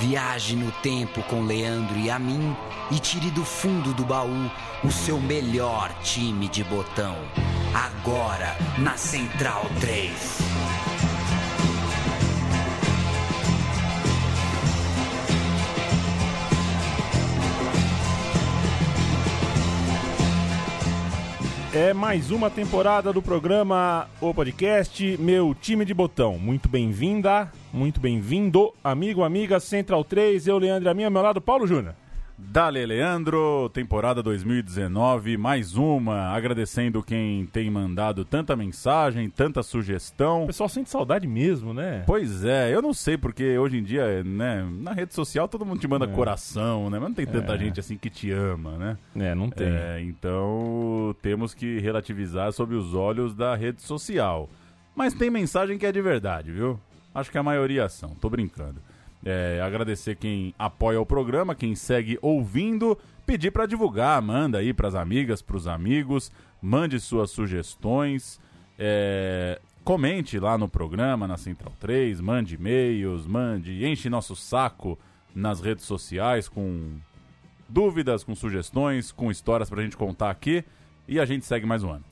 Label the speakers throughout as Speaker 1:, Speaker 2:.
Speaker 1: Viaje no tempo com Leandro e a mim e tire do fundo do baú o seu melhor time de botão. Agora na Central 3.
Speaker 2: É mais uma temporada do programa O Podcast Meu Time de Botão. Muito bem-vinda, muito bem-vindo, amigo, amiga, Central 3, eu, Leandro, a minha, ao meu lado, Paulo Júnior.
Speaker 3: Dale Leandro, temporada 2019, mais uma, agradecendo quem tem mandado tanta mensagem, tanta sugestão.
Speaker 2: O pessoal sente saudade mesmo, né?
Speaker 3: Pois é, eu não sei porque hoje em dia, né, na rede social todo mundo te manda
Speaker 2: É.
Speaker 3: coração, né, mas não tem tanta
Speaker 2: É.
Speaker 3: gente assim que te ama, né?
Speaker 2: É, não tem.
Speaker 3: É, então temos que relativizar sob os olhos da rede social. Mas tem mensagem que é de verdade, viu? Acho que a maioria são, tô brincando. É, agradecer quem apoia o programa, quem segue ouvindo, pedir para divulgar, manda aí pras amigas, pros amigos, mande suas sugestões, é, comente lá no programa, na Central 3, mande e-mails, mande, enche nosso saco nas redes sociais com dúvidas, com sugestões, com histórias pra gente contar aqui. E a gente segue mais um ano.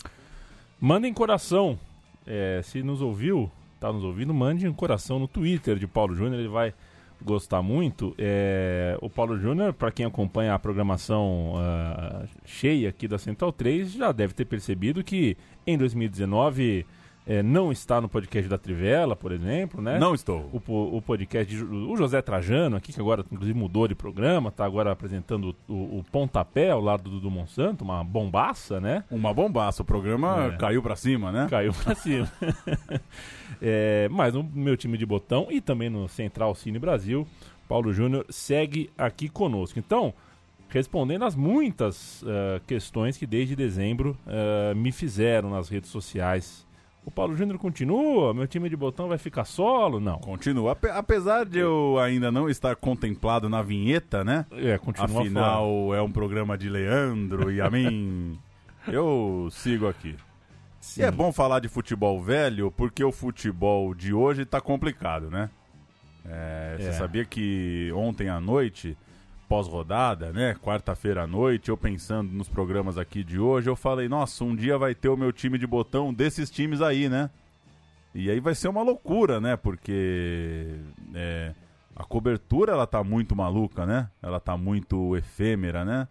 Speaker 2: Mandem coração. É, se nos ouviu, tá nos ouvindo, mande um coração no Twitter de Paulo Júnior, ele vai gostar muito. É, o Paulo Júnior, para quem acompanha a programação ah, cheia aqui da Central 3, já deve ter percebido que em 2019 é, não está no podcast da Trivela, por exemplo, né?
Speaker 3: Não estou.
Speaker 2: o, o podcast de o José Trajano aqui, que agora inclusive mudou de programa, tá agora apresentando o, o Pontapé ao lado do, do Monsanto, uma bombaça, né?
Speaker 3: Uma bombaça. O programa
Speaker 2: É.
Speaker 3: caiu pra cima, né?
Speaker 2: Caiu pra cima. é, mas no meu time de botão e também no Central Cine Brasil, Paulo Júnior segue aqui conosco. Então, respondendo às muitas ah, questões que desde dezembro ah, me fizeram nas redes sociais. O Paulo Júnior continua? Meu time de botão vai ficar solo? Não.
Speaker 3: Continua. Ape- apesar de eu ainda não estar contemplado na vinheta, né?
Speaker 2: É, continua fora.
Speaker 3: Afinal, é um programa de Leandro e a mim. Eu sigo aqui.
Speaker 2: Sim.
Speaker 3: E é bom falar de futebol velho, porque o futebol de hoje tá complicado, né? É, Você
Speaker 2: É.
Speaker 3: sabia que ontem à noite, pós-rodada, né? Quarta-feira à noite, eu pensando nos programas aqui de hoje, eu falei, nossa, um dia vai ter o meu time de botão desses times aí, né? E aí vai ser uma loucura, né? Porque é, a cobertura ela tá muito maluca, né? Ela tá muito efêmera, né?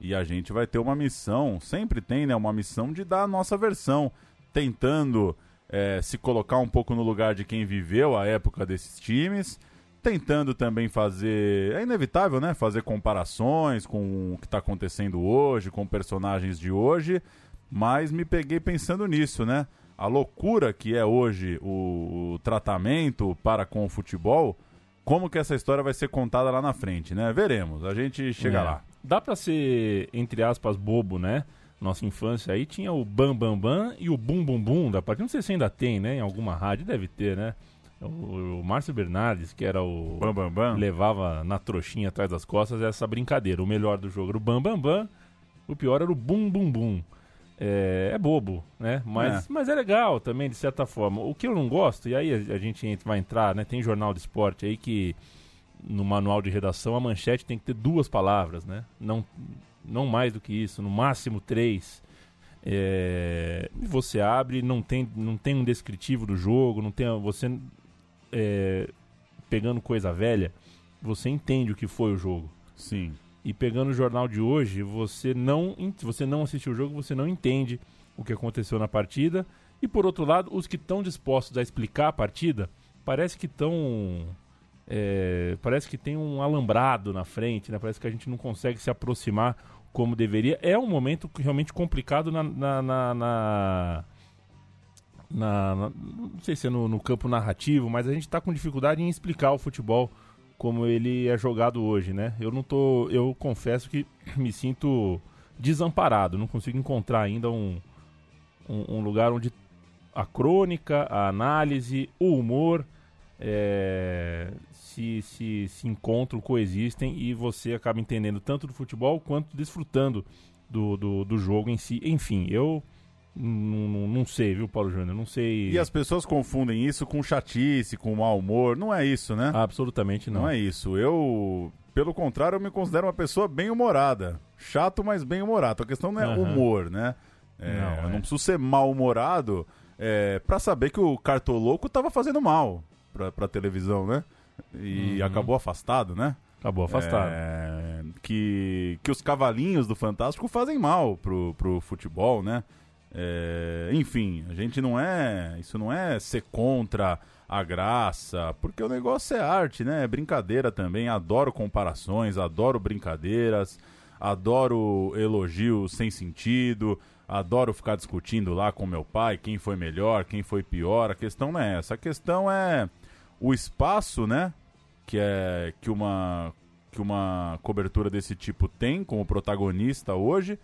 Speaker 3: E a gente vai ter uma missão, sempre tem, né? Uma missão de dar a nossa versão, tentando é, se colocar um pouco no lugar de quem viveu a época desses times, tentando também fazer. É inevitável, né? Fazer comparações com o que está acontecendo hoje, com personagens de hoje, mas me peguei pensando nisso, né? A loucura que é hoje o, o tratamento para com o futebol, como que essa história vai ser contada lá na frente, né? Veremos, a gente chega
Speaker 2: É.
Speaker 3: lá.
Speaker 2: Dá pra ser, entre aspas, bobo, né? Nossa infância aí tinha o Bam Bam Bam e o Bum Bum Bum da partida. Não sei se ainda tem, né? Em alguma rádio deve ter, né? O, o Márcio Bernardes, que era o.
Speaker 3: Bam, bam, bam.
Speaker 2: levava na trouxinha atrás das costas essa brincadeira. O melhor do jogo era o Bam Bam Bam, o pior era o Bum Bum Bum. É, é bobo, né? Mas
Speaker 3: É.
Speaker 2: mas é legal também, de certa forma. O que eu não gosto, e aí a, a gente entra- vai entrar, né? Tem jornal de esporte aí que no manual de redação a manchete tem que ter duas palavras, né? Não, não mais do que isso, no máximo três. É, você abre, não tem, não tem um descritivo do jogo, não tem você é, pegando coisa velha, você entende o que foi o jogo.
Speaker 3: Sim.
Speaker 2: E pegando o jornal de hoje, você não, você não assistiu o jogo, você não entende o que aconteceu na partida. E por outro lado, os que estão dispostos a explicar a partida, parece que estão. é, parece que tem um alambrado na frente, né? Parece que a gente não consegue se aproximar como deveria. É um momento realmente complicado na. na, na- na- na- na- não sei se é no, no campo narrativo, mas a gente está com dificuldade em explicar o futebol como ele é jogado hoje, né? Eu não tô, eu confesso que me sinto desamparado, não consigo encontrar ainda um, um, um lugar onde a crônica, a análise, o humor é, se, se, se encontram, coexistem e você acaba entendendo tanto do futebol quanto desfrutando do, do, do jogo em si. Enfim, eu Não, não sei, viu, Paulo Júnior? Não sei.
Speaker 3: E as pessoas confundem isso com chatice, com mau humor. Não é isso, né?
Speaker 2: Absolutamente não.
Speaker 3: Não é isso. Eu, pelo contrário, eu me considero uma pessoa bem humorada. Chato, mas bem humorado. A questão não é
Speaker 2: Aham.
Speaker 3: humor, né? É,
Speaker 2: Não,
Speaker 3: eu
Speaker 2: é.
Speaker 3: não preciso ser mal-humorado é, para saber que o Cartoloco tava fazendo mal pra, pra televisão, né? E
Speaker 2: Uhum.
Speaker 3: acabou afastado, né?
Speaker 2: Acabou afastado.
Speaker 3: É, que, que os cavalinhos do Fantástico fazem mal pro, pro futebol, né? É, enfim, a gente não é. Isso não é ser contra a graça, porque o negócio é arte, né? É brincadeira também. Adoro comparações, adoro brincadeiras, adoro elogios sem sentido, adoro ficar discutindo lá com meu pai quem foi melhor, quem foi pior. A questão não é essa. A questão é o espaço, né? Que é que uma que uma cobertura desse tipo tem como protagonista hoje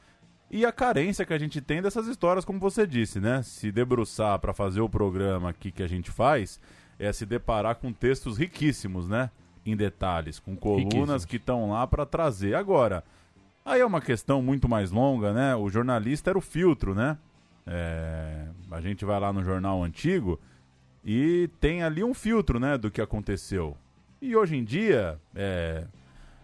Speaker 3: e a carência que a gente tem dessas histórias, como você disse, né? Se debruçar para fazer o programa aqui que a gente faz é se deparar com textos riquíssimos, né? Em detalhes, com colunas
Speaker 2: Riquíssimos.
Speaker 3: que estão lá para trazer. Agora, aí é uma questão muito mais longa, né? O jornalista era o filtro, né? É, a gente vai lá no jornal antigo e tem ali um filtro, né, do que aconteceu. E hoje em dia, é,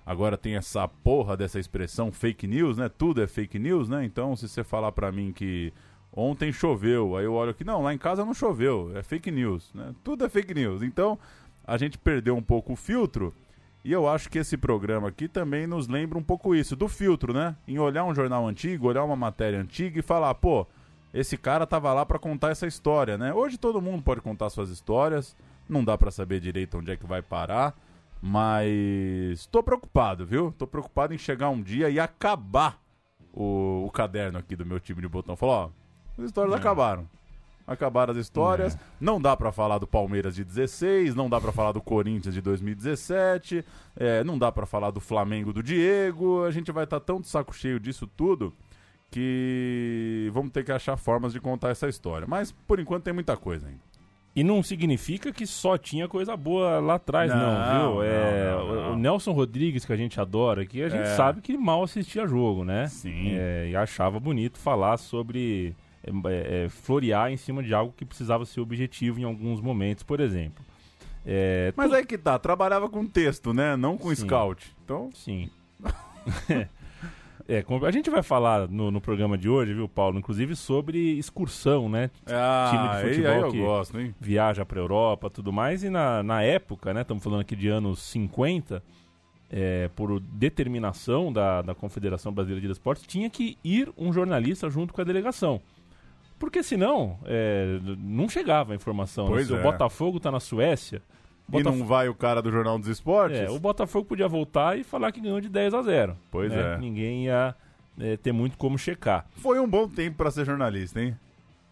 Speaker 3: agora tem essa porra dessa expressão fake news, né? Tudo é fake news, né? Então, se você falar pra mim que ontem choveu, aí eu olho aqui, não, lá em casa não choveu, é fake news, né? Tudo é fake news. Então, a gente perdeu um pouco o filtro. E eu acho que esse programa aqui também nos lembra um pouco isso, do filtro, né? Em olhar um jornal antigo, olhar uma matéria antiga e falar, pô, esse cara tava lá pra contar essa história, né? Hoje todo mundo pode contar suas histórias, não dá pra saber direito onde é que vai parar, mas tô preocupado, viu? Tô preocupado em chegar um dia e acabar o, o caderno aqui do meu time de botão. Falar, ó, as histórias
Speaker 2: É.
Speaker 3: acabaram. Acabaram as histórias. Não dá pra falar do Palmeiras de 16, não dá pra falar do Corinthians de 2017, é, não dá pra falar do Flamengo do Diego. A gente vai estar tão de saco cheio disso tudo que vamos ter que achar formas de contar essa história. Mas por enquanto tem muita coisa ainda.
Speaker 2: E não significa que só tinha coisa boa lá atrás, não,
Speaker 3: Não,
Speaker 2: viu? É,
Speaker 3: não, não,
Speaker 2: o- Nelson Rodrigues, que a gente adora aqui, a gente
Speaker 3: É.
Speaker 2: sabe que mal assistia jogo, né?
Speaker 3: Sim.
Speaker 2: É, e achava bonito falar sobre. é, é, é, florear em cima de algo que precisava ser objetivo em alguns momentos, por exemplo. É,
Speaker 3: Mas aí que tá, trabalhava com texto, né? Não com
Speaker 2: Sim.
Speaker 3: scout. Então,
Speaker 2: Sim. É, a gente vai falar no, no programa de hoje, viu, Paulo? Inclusive sobre excursão, né?
Speaker 3: ah,
Speaker 2: Time de
Speaker 3: aí-
Speaker 2: futebol
Speaker 3: aí eu
Speaker 2: que-
Speaker 3: gosto?
Speaker 2: Viaja pra Europa tudo mais. E na, na época, né? Estamos falando aqui de anos 50, é, por determinação da, da Confederação Brasileira de Esportes, tinha que ir um jornalista junto com a delegação. Porque senão, é, não chegava a informação. né?
Speaker 3: Pois
Speaker 2: Se
Speaker 3: é.
Speaker 2: o Botafogo tá na Suécia.
Speaker 3: E não vai o cara do Jornal dos Esportes?
Speaker 2: é, o Botafogo podia voltar e falar que ganhou de 10 a 0.
Speaker 3: Pois
Speaker 2: né?
Speaker 3: é.
Speaker 2: Ninguém ia é, ter muito como checar.
Speaker 3: Foi um bom tempo pra ser jornalista, hein?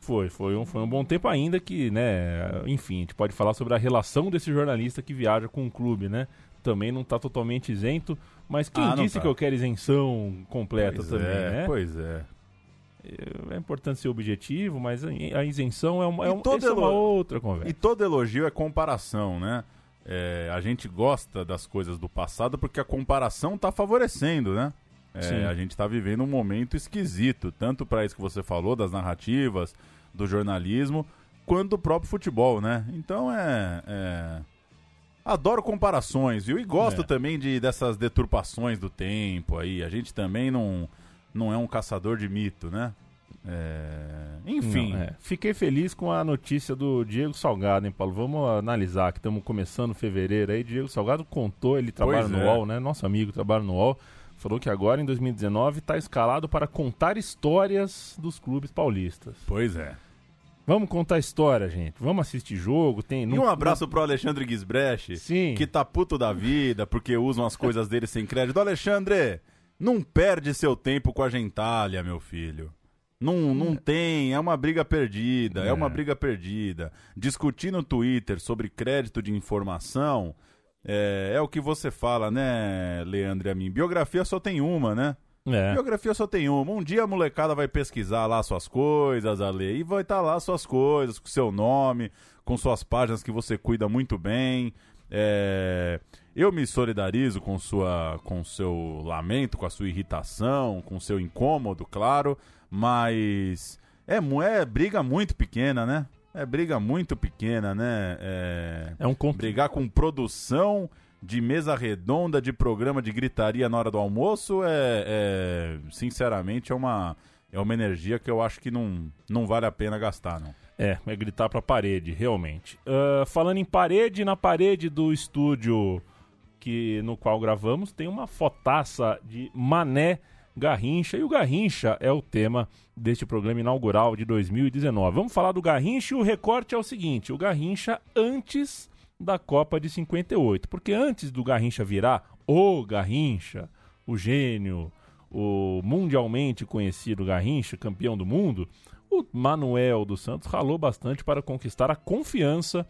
Speaker 2: Foi, foi um, foi um bom tempo ainda que, né, enfim, a gente pode falar sobre a relação desse jornalista que viaja com o clube, né? Também não está totalmente isento, mas quem
Speaker 3: Ah,
Speaker 2: disse
Speaker 3: tá.
Speaker 2: que eu quero isenção completa
Speaker 3: Pois
Speaker 2: também,
Speaker 3: é,
Speaker 2: né?
Speaker 3: Pois é.
Speaker 2: É importante ser objetivo, mas a isenção é uma, é um- é uma outra conversa.
Speaker 3: E todo elogio é comparação, né? É, a gente gosta das coisas do passado porque a comparação tá favorecendo, né? É, a gente tá vivendo um momento esquisito, tanto para isso que você falou, das narrativas, do jornalismo, quanto do próprio futebol, né? Então é. é- Adoro comparações, viu? E gosto
Speaker 2: É.
Speaker 3: também de, dessas deturpações do tempo aí. A gente também não, não é um caçador de mito, né? É, Enfim.
Speaker 2: Não, é. Fiquei feliz com a notícia do Diego Salgado, hein, Paulo? Vamos analisar que estamos começando fevereiro aí. Diego Salgado contou, ele trabalha
Speaker 3: Pois
Speaker 2: no
Speaker 3: é.
Speaker 2: UOL, né? Nosso amigo trabalha no UOL. Falou que agora, em 2019, está escalado para contar histórias dos clubes paulistas.
Speaker 3: Pois é.
Speaker 2: Vamos contar história, gente. Vamos assistir jogo. Tem,
Speaker 3: E um abraço pro Alexandre Guisbrecht,
Speaker 2: Sim.
Speaker 3: que tá puto da vida porque usam as coisas dele sem crédito. Alexandre, não perde seu tempo com a gentalha, meu filho. Não, não tem, é uma briga perdida, é.
Speaker 2: É.
Speaker 3: uma briga perdida. Discutir no Twitter sobre crédito de informação é, é o que você fala, né, Leandro e a mim. Biografia só tem uma, né?
Speaker 2: É.
Speaker 3: Biografia só tem uma. Um dia a molecada vai pesquisar lá suas coisas, Ale, e vai estar lá suas coisas, com seu nome, com suas páginas que você cuida muito bem. É, Eu me solidarizo com sua, com seu lamento, com a sua irritação, com seu incômodo, claro, mas É, é briga muito pequena, né? É briga muito pequena, né? É,
Speaker 2: É um con-
Speaker 3: brigar com produção de mesa redonda, de programa de gritaria na hora do almoço, é, é- sinceramente, é uma, é uma energia que eu acho que não, não vale a pena gastar, não.
Speaker 2: É, é gritar pra parede, realmente. Ah, falando em parede, na parede do estúdio que no qual gravamos, tem uma fotaça de Mané Garrincha. E o Garrincha é o tema deste programa inaugural de 2019. Vamos falar do Garrincha e o recorte é o seguinte: o Garrincha antes da Copa de 58. Porque antes do Garrincha virar o Garrincha, o gênio, o mundialmente conhecido Garrincha, campeão do mundo, o Manuel dos Santos ralou bastante para conquistar a confiança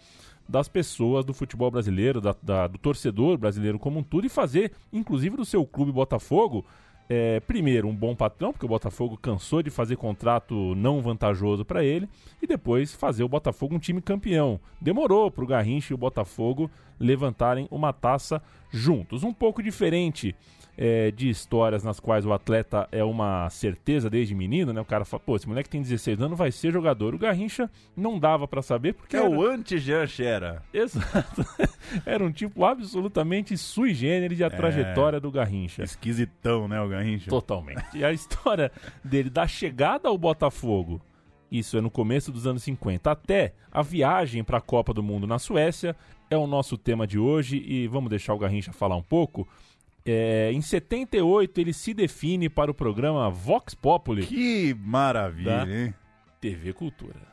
Speaker 2: das pessoas do futebol brasileiro, da- da- do torcedor brasileiro como um todo e fazer, inclusive do seu clube Botafogo, é, primeiro um bom patrão, porque o Botafogo cansou de fazer contrato não vantajoso para ele, e depois fazer o Botafogo um time campeão. Demorou para o Garrincha e o Botafogo levantarem uma taça juntos. Um pouco diferente é, de histórias nas quais o atleta é uma certeza desde menino, né? O cara fala, pô, esse moleque tem 16 anos, vai ser jogador. O Garrincha não dava para saber porque
Speaker 3: É
Speaker 2: era-
Speaker 3: o anti-Jean Xera.
Speaker 2: Exato. Era um tipo absolutamente sui generis a trajetória do Garrincha.
Speaker 3: Esquisitão, né, o Garrincha?
Speaker 2: Totalmente. E a história dele, da chegada ao Botafogo, isso é no começo dos anos 50, até a viagem para a Copa do Mundo na Suécia, é o nosso tema de hoje e vamos deixar o Garrincha falar um pouco. É, em 78, ele se define para o programa Vox Populi,
Speaker 3: Que maravilha, hein?
Speaker 2: TV Cultura.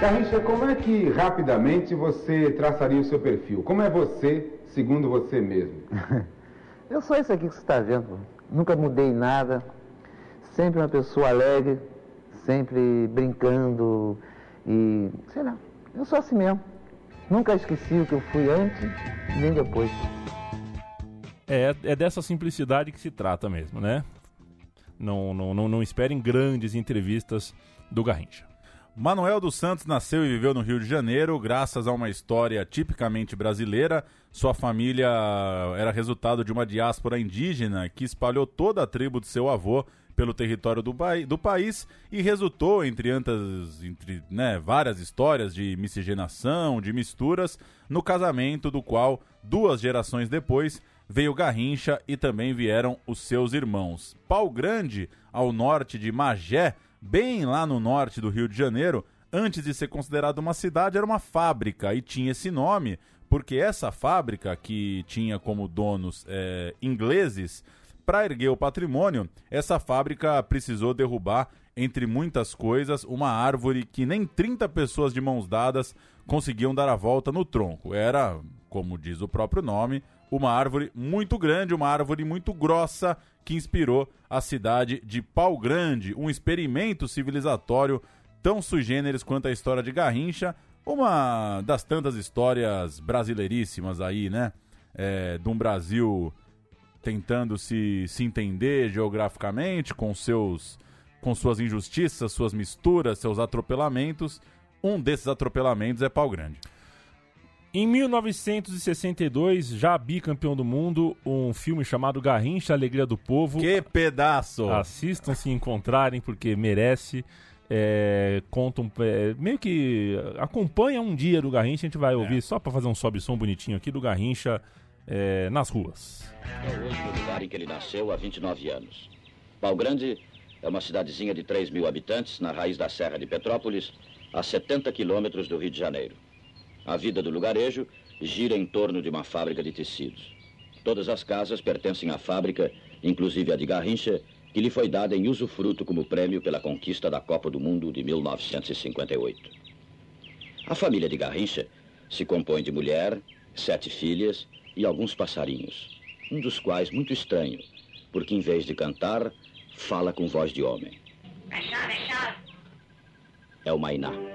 Speaker 4: Garrincha, como é que rapidamente você traçaria o seu perfil? Como é você, segundo você mesmo?
Speaker 5: Eu sou isso aqui que você está vendo. Nunca mudei nada. Sempre uma pessoa alegre, sempre brincando e sei lá. Eu sou assim mesmo. Nunca esqueci o que eu fui antes nem depois.
Speaker 2: É, é dessa simplicidade que se trata mesmo, né? Não, não, não, não esperem grandes entrevistas do Garrincha.
Speaker 3: Manuel dos Santos nasceu e viveu no Rio de Janeiro graças a uma história tipicamente brasileira. Sua família era resultado de uma diáspora indígena que espalhou toda a tribo de seu avô pelo território do, do país e resultou, entre, antas, entre né, várias histórias de miscigenação, de misturas, no casamento do qual, duas gerações depois, veio Garrincha e também vieram os seus irmãos. Pau Grande, ao norte de Magé, bem lá no norte do Rio de Janeiro, antes de ser considerado uma cidade, era uma fábrica e tinha esse nome porque essa fábrica, que tinha como donos eh, ingleses, para erguer o patrimônio, essa fábrica precisou derrubar, entre muitas coisas, uma árvore que nem 30 pessoas de mãos dadas conseguiam dar a volta no tronco. Era, como diz o próprio nome, uma árvore muito grande, uma árvore muito grossa que inspirou a cidade de Pau Grande, um experimento civilizatório tão sui generis quanto a história de Garrincha, uma das tantas histórias brasileiríssimas aí, né? É, de um Brasil tentando se, se entender geograficamente com seus com suas injustiças, suas misturas, seus atropelamentos. Um desses atropelamentos é Pau Grande.
Speaker 2: Em 1962, já bicampeão do mundo, um filme chamado Garrincha, Alegria do Povo.
Speaker 3: Que pedaço!
Speaker 2: Assistam se encontrarem, porque merece. É, contam, é, meio que acompanha um dia do Garrincha, a gente vai ouvir só pra fazer um sobe-som bonitinho aqui do Garrincha é, nas ruas.
Speaker 6: É hoje no lugar em que ele nasceu há 29 anos. Pau Grande é uma cidadezinha de 3 mil habitantes na raiz da Serra de Petrópolis, a 70 quilômetros do Rio de Janeiro. A vida do lugarejo gira em torno de uma fábrica de tecidos. Todas as casas pertencem à fábrica, inclusive a de Garrincha, que lhe foi dada em usufruto como prêmio pela conquista da Copa do Mundo de 1958. A família de Garrincha se compõe de mulher, sete filhas e alguns passarinhos, um dos quais muito estranho, porque em vez de cantar, fala com voz de homem. É o Mainá.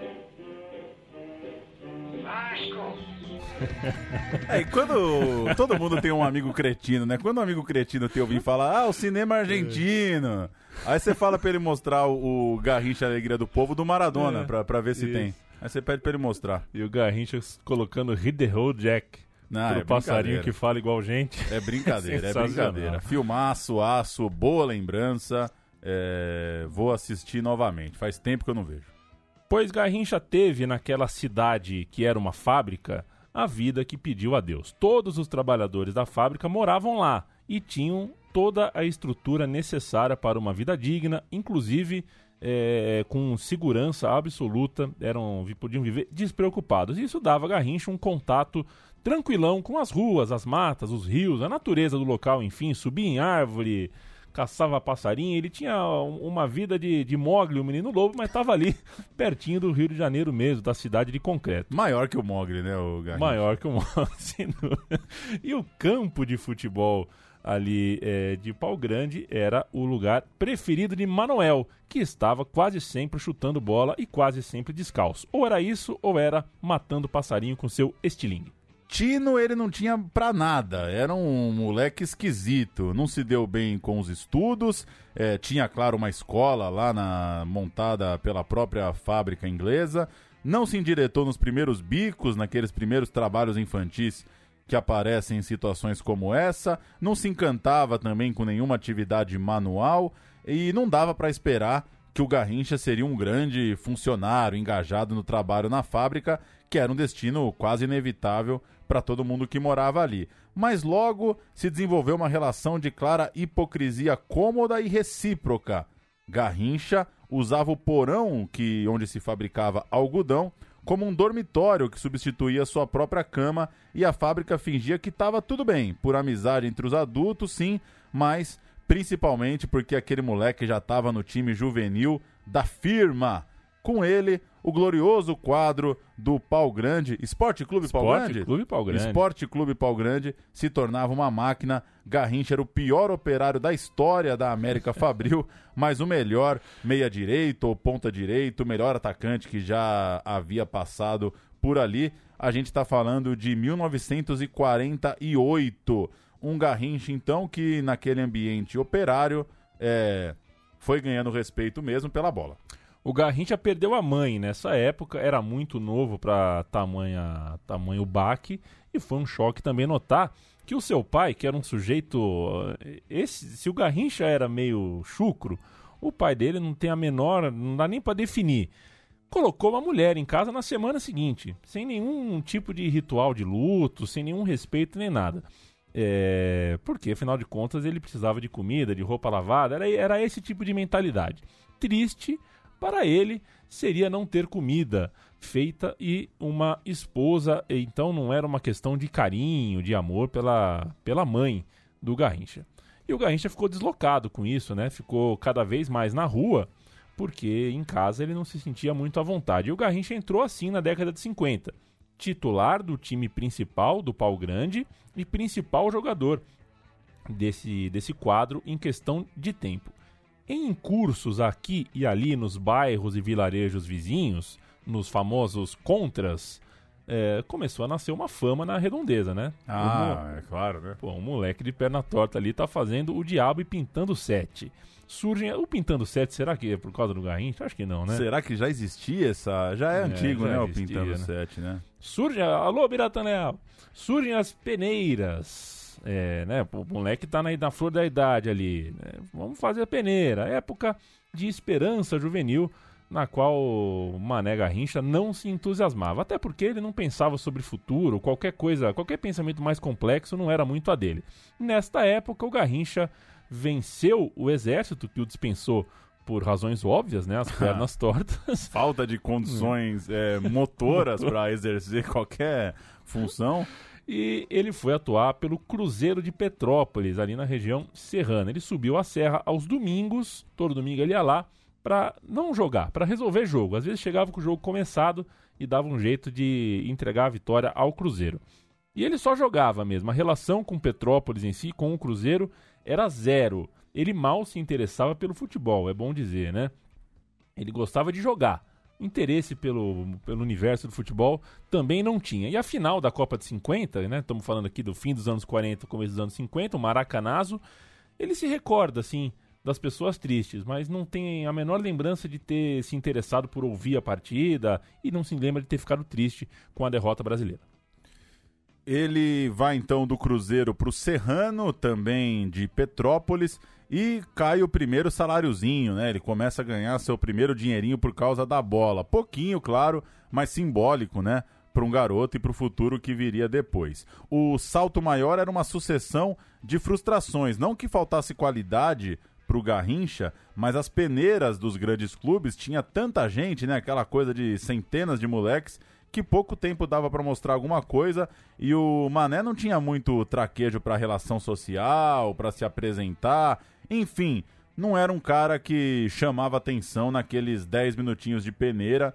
Speaker 3: É, e quando todo mundo tem um amigo cretino, né? Quando um amigo cretino teu vem falar, ah, o cinema argentino. Aí você fala pra ele mostrar o, o Garrincha Alegria do Povo do Maradona,
Speaker 2: É,
Speaker 3: pra, pra ver se
Speaker 2: isso.
Speaker 3: tem. Aí você pede pra ele mostrar.
Speaker 2: E o Garrincha colocando Hit the Road Jack
Speaker 3: Não,
Speaker 2: Pro
Speaker 3: é
Speaker 2: passarinho que fala igual gente.
Speaker 3: É brincadeira, é brincadeira. Filmaço, aço, boa lembrança. É, vou assistir novamente. Faz tempo que eu não vejo.
Speaker 2: Pois Garrincha teve naquela cidade que era uma fábrica a vida que pediu a Deus. Todos os trabalhadores da fábrica moravam lá e tinham toda a estrutura necessária para uma vida digna, inclusive é, com segurança absoluta, eram, podiam viver despreocupados. Isso dava a Garrincha um contato tranquilão com as ruas, as matas, os rios, a natureza do local, enfim, subia em árvore, caçava passarinho, ele tinha um- uma vida de, de Mogli, o menino lobo, mas estava ali, pertinho do Rio de Janeiro mesmo, da cidade de concreto.
Speaker 3: Maior que o Mogli, né, o Garrincha?
Speaker 2: Maior que o Mogli. E o campo de futebol ali é, de Pau Grande era o lugar preferido de Manuel, que estava quase sempre chutando bola e quase sempre descalço. Ou era isso, ou era matando passarinho com seu estilingue.
Speaker 3: Tino, ele não tinha pra nada. Era um moleque esquisito. Não se deu bem com os estudos. É, tinha, claro, uma escola lá na montada pela própria fábrica inglesa. Não se endireitou nos primeiros bicos, naqueles primeiros trabalhos infantis que aparecem em situações como essa. Não se encantava também com nenhuma atividade manual. E não dava pra esperar que o Garrincha seria um grande funcionário engajado no trabalho na fábrica, que era um destino quase inevitável para todo mundo que morava ali. Mas logo se desenvolveu uma relação de clara hipocrisia cômoda e recíproca. Garrincha usava o porão que onde se fabricava algodão como um dormitório que substituía sua própria cama e a fábrica fingia que estava tudo bem, por amizade entre os adultos, sim, mas principalmente porque aquele moleque já estava no time juvenil da firma. Com ele, o glorioso quadro do Pau Grande, Esporte Clube Pau
Speaker 2: Esporte
Speaker 3: Grande?
Speaker 2: Clube Pau Grande.
Speaker 3: Esporte Clube Pau Grande se tornava uma máquina. Garrincha era o pior operário da história da América Fabril, mas o melhor meia-direito ou ponta-direito, o melhor atacante que já havia passado por ali. A gente está falando de 1948. Um Garrincha, então, que naquele ambiente operário é, foi ganhando respeito mesmo pela bola.
Speaker 2: O Garrincha perdeu a mãe nessa época, era muito novo para tamanha, tamanho baque, e foi um choque também notar que o seu pai, que era um sujeito. Esse, se o Garrincha era meio chucro, o pai dele não tem a menor. não dá nem para definir. Colocou uma mulher em casa na semana seguinte, sem nenhum tipo de ritual de luto, sem nenhum respeito nem nada. É, porque, afinal de contas, ele precisava de comida, de roupa lavada, era, era esse tipo de mentalidade. Triste, para ele seria não ter comida feita e uma esposa, então não era uma questão de carinho, de amor pela, pela mãe do Garrincha. E o Garrincha ficou deslocado com isso, né? Ficou cada vez mais na rua, porque em casa ele não se sentia muito à vontade. E o Garrincha entrou assim na década de 50, titular do time principal do Pau Grande e principal jogador desse, desse quadro em questão de tempo. Em cursos aqui e ali nos bairros e vilarejos vizinhos, nos famosos contras, é, começou a nascer uma fama na redondeza, né? O mo-
Speaker 3: é claro, né?
Speaker 2: Pô, um moleque de perna torta ali tá fazendo o diabo e pintando sete. Surgem. O pintando sete, será que é por causa do Garrincha? Acho que não, né?
Speaker 3: Será que já existia essa. Já é,
Speaker 2: É,
Speaker 3: antigo,
Speaker 2: já
Speaker 3: né? O
Speaker 2: existia,
Speaker 3: Pintando
Speaker 2: né?
Speaker 3: 7, né?
Speaker 2: Surge. Alô, Biratanel! Surgem as peneiras. É, né? O moleque tá na, na flor da idade ali. né? Vamos fazer a peneira. Época de esperança juvenil, na qual o Mané Garrincha não se entusiasmava. Até porque ele não pensava sobre futuro, qualquer coisa, qualquer pensamento mais complexo não era muito a dele. Nesta época, o Garrincha venceu o exército, que o dispensou por razões óbvias, né? As pernas tortas.
Speaker 3: Falta de condições é, motoras para exercer qualquer função.
Speaker 2: E ele foi atuar pelo Cruzeiro de Petrópolis, ali na região serrana. Ele subiu a serra aos domingos, todo domingo ele ia lá, para não jogar, para resolver jogo. Às vezes chegava com o jogo começado e dava um jeito de entregar a vitória ao Cruzeiro. E ele só jogava mesmo. A relação com Petrópolis em si, com o Cruzeiro, era zero. Ele mal se interessava pelo futebol, é bom dizer, né? Ele gostava de jogar. Interesse pelo, pelo universo do futebol também não tinha. E a final da Copa de 50, né? Estamos falando aqui do fim dos anos 40, começo dos anos 50, o Maracanazo, ele se recorda, assim, das pessoas tristes, mas não tem a menor lembrança de ter se interessado por ouvir a partida e não se lembra de ter ficado triste com a derrota brasileira.
Speaker 3: Ele vai então do Cruzeiro para o Serrano, também de Petrópolis, e cai o primeiro saláriozinho, né? Ele começa a ganhar seu primeiro dinheirinho por causa da bola. Pouquinho, claro, mas simbólico, né? Para um garoto e para o futuro que viria depois. O salto maior era uma sucessão de frustrações. Não que faltasse qualidade para o Garrincha, mas as peneiras dos grandes clubes tinha tanta gente, né? Aquela coisa de centenas de moleques que pouco tempo dava para mostrar alguma coisa e o Mané não tinha muito traquejo para relação social, para se apresentar, enfim, não era um cara que chamava atenção naqueles 10 minutinhos de peneira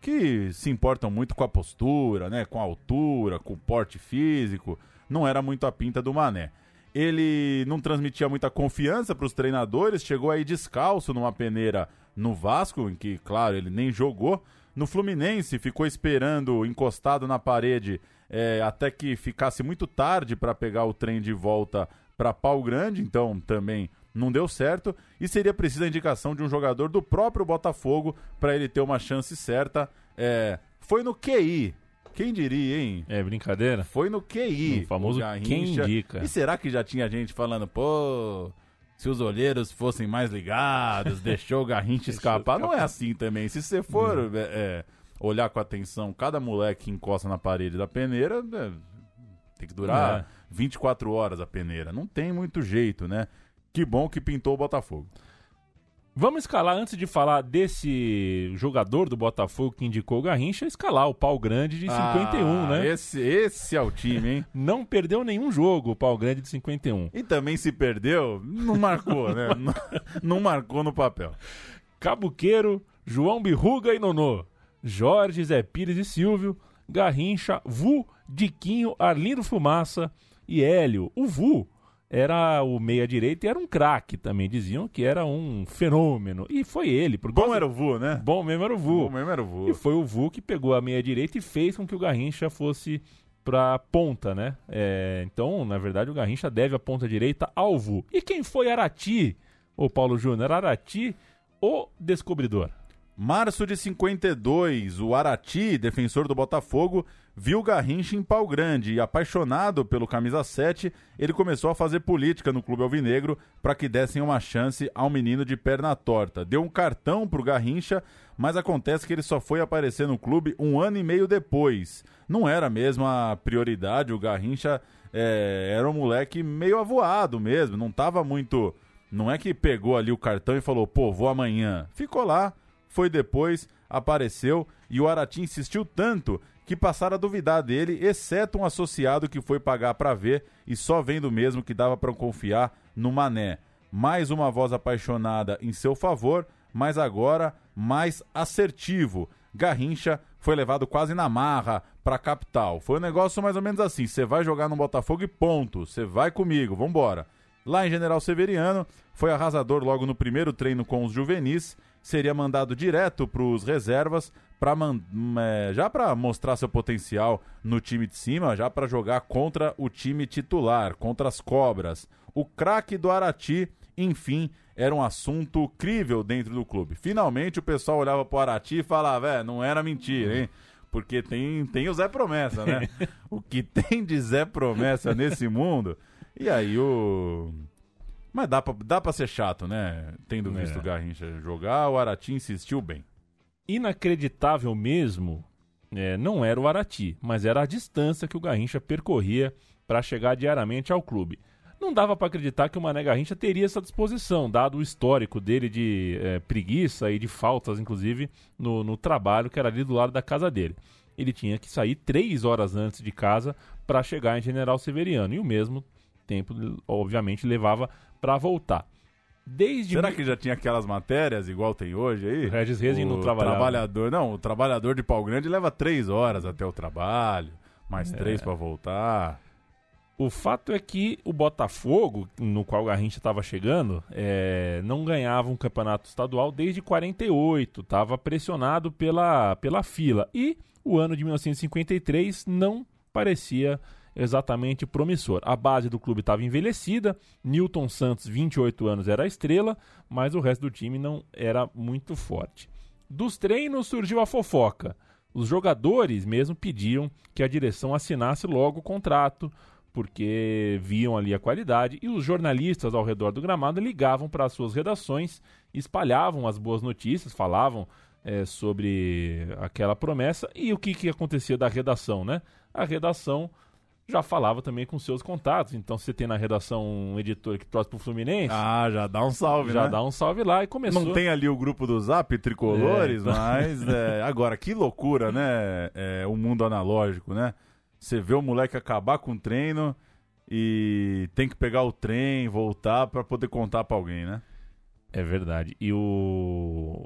Speaker 3: que se importam muito com a postura, né, com a altura, com o porte físico, não era muito a pinta do Mané. Ele não transmitia muita confiança para os treinadores, chegou aí descalço numa peneira no Vasco, em que, claro, ele nem jogou, no Fluminense, ficou esperando encostado na parede é, até que ficasse muito tarde para pegar o trem de volta para Pau Grande, então também não deu certo. E seria preciso a indicação de um jogador do próprio Botafogo para ele ter uma chance certa. É, foi no QI. Quem diria, hein?
Speaker 2: É brincadeira?
Speaker 3: Foi no QI.
Speaker 2: O famoso o quem indica.
Speaker 3: E será que já tinha gente falando, pô, se os olheiros fossem mais ligados, deixou o Garrincha escapar. Não é assim também. Se você for é, é, olhar com atenção cada moleque que encosta na parede da peneira, é, tem que durar é. 24 horas a peneira. Não tem muito jeito, né? Que bom que pintou o Botafogo.
Speaker 2: Vamos escalar, antes de falar desse jogador do Botafogo que indicou o Garrincha, escalar o Pau Grande de 51, ah, né?
Speaker 3: Esse, esse é o time, hein?
Speaker 2: não perdeu nenhum jogo o Pau Grande de 51.
Speaker 3: E também se perdeu, não marcou, né? não, não marcou no papel.
Speaker 2: Cabuqueiro, João Birruga e Nonô, Jorge, Zé Pires e Silvio, Garrincha, Vu, Diquinho, Arlindo Fumaça e Hélio. O Vu era o meia-direita e era um craque também. Diziam que era um fenômeno. E foi ele. Por
Speaker 3: Bom era o Vu, né?
Speaker 2: Bom mesmo era o Vu.
Speaker 3: Bom mesmo era o Vu.
Speaker 2: E foi o Vu que pegou a meia-direita e fez com que o Garrincha fosse pra ponta, né? É, então, na verdade, o Garrincha deve a ponta direita ao Vu. E quem foi Arati, o Paulo Júnior? Arati, o descobridor.
Speaker 3: Março de 52, o Arati, defensor do Botafogo, viu Garrincha em pau grande e, apaixonado pelo camisa 7, ele começou a fazer política no Clube Alvinegro para que dessem uma chance ao menino de perna torta. Deu um cartão pro Garrincha, mas acontece que ele só foi aparecer no clube um ano e meio depois. Não era mesmo a prioridade, o Garrincha é, era um moleque meio avoado mesmo, não tava muito. Não é que pegou ali o cartão e falou, pô, vou amanhã. Ficou lá foi depois, apareceu e o Arati insistiu tanto que passaram a duvidar dele, exceto um associado que foi pagar para ver e só vendo mesmo que dava para confiar no Mané. Mais uma voz apaixonada em seu favor, mas agora mais assertivo. Garrincha foi levado quase na marra para a capital. Foi um negócio mais ou menos assim: você vai jogar no Botafogo e ponto, você vai comigo, vambora. Lá em General Severiano, foi arrasador logo no primeiro treino com os juvenis seria mandado direto para os reservas para é, já para mostrar seu potencial no time de cima, já para jogar contra o time titular, contra as cobras. O craque do Arati, enfim, era um assunto crível dentro do clube. Finalmente o pessoal olhava para o Arati e falava, é, não era mentira, hein? Porque tem, tem o Zé Promessa, né? o que tem de Zé Promessa nesse mundo. E aí o mas dá pra, dá pra ser chato, né? Tendo é. visto o Garrincha jogar, o Arati insistiu bem.
Speaker 2: Inacreditável mesmo, é, não era o Arati, mas era a distância que o Garrincha percorria para chegar diariamente ao clube. Não dava para acreditar que o Mané Garrincha teria essa disposição, dado o histórico dele de é, preguiça e de faltas, inclusive, no, no trabalho que era ali do lado da casa dele. Ele tinha que sair três horas antes de casa para chegar em General Severiano. E o mesmo tempo, obviamente, levava para voltar.
Speaker 3: Desde Será que já tinha aquelas matérias igual tem hoje aí?
Speaker 2: O Regis Reis não trabalhava.
Speaker 3: Trabalhador, não, o trabalhador de pau grande leva três horas até o trabalho, mais é. três para voltar.
Speaker 2: O fato é que o Botafogo, no qual o Garrincha estava chegando, é, não ganhava um campeonato estadual desde 48, estava pressionado pela, pela fila. E o ano de 1953 não parecia exatamente promissor. A base do clube estava envelhecida, Newton Santos, 28 anos, era a estrela, mas o resto do time não era muito forte. Dos treinos surgiu a fofoca. Os jogadores mesmo pediam que a direção assinasse logo o contrato, porque viam ali a qualidade, e os jornalistas ao redor do gramado ligavam para as suas redações, espalhavam as boas notícias, falavam é, sobre aquela promessa e o que, que acontecia da redação, né? A redação já falava também com seus contatos. Então, você tem na redação um editor que torce pro Fluminense.
Speaker 3: Ah, já dá um salve,
Speaker 2: já
Speaker 3: né?
Speaker 2: dá um salve lá e começou.
Speaker 3: Não tem ali o grupo do Zap Tricolores,
Speaker 2: É.
Speaker 3: mas é, agora, que loucura, né? É, o mundo analógico, né? Você vê o moleque acabar com o treino e tem que pegar o trem, voltar pra poder contar pra alguém, né?
Speaker 2: É verdade. E o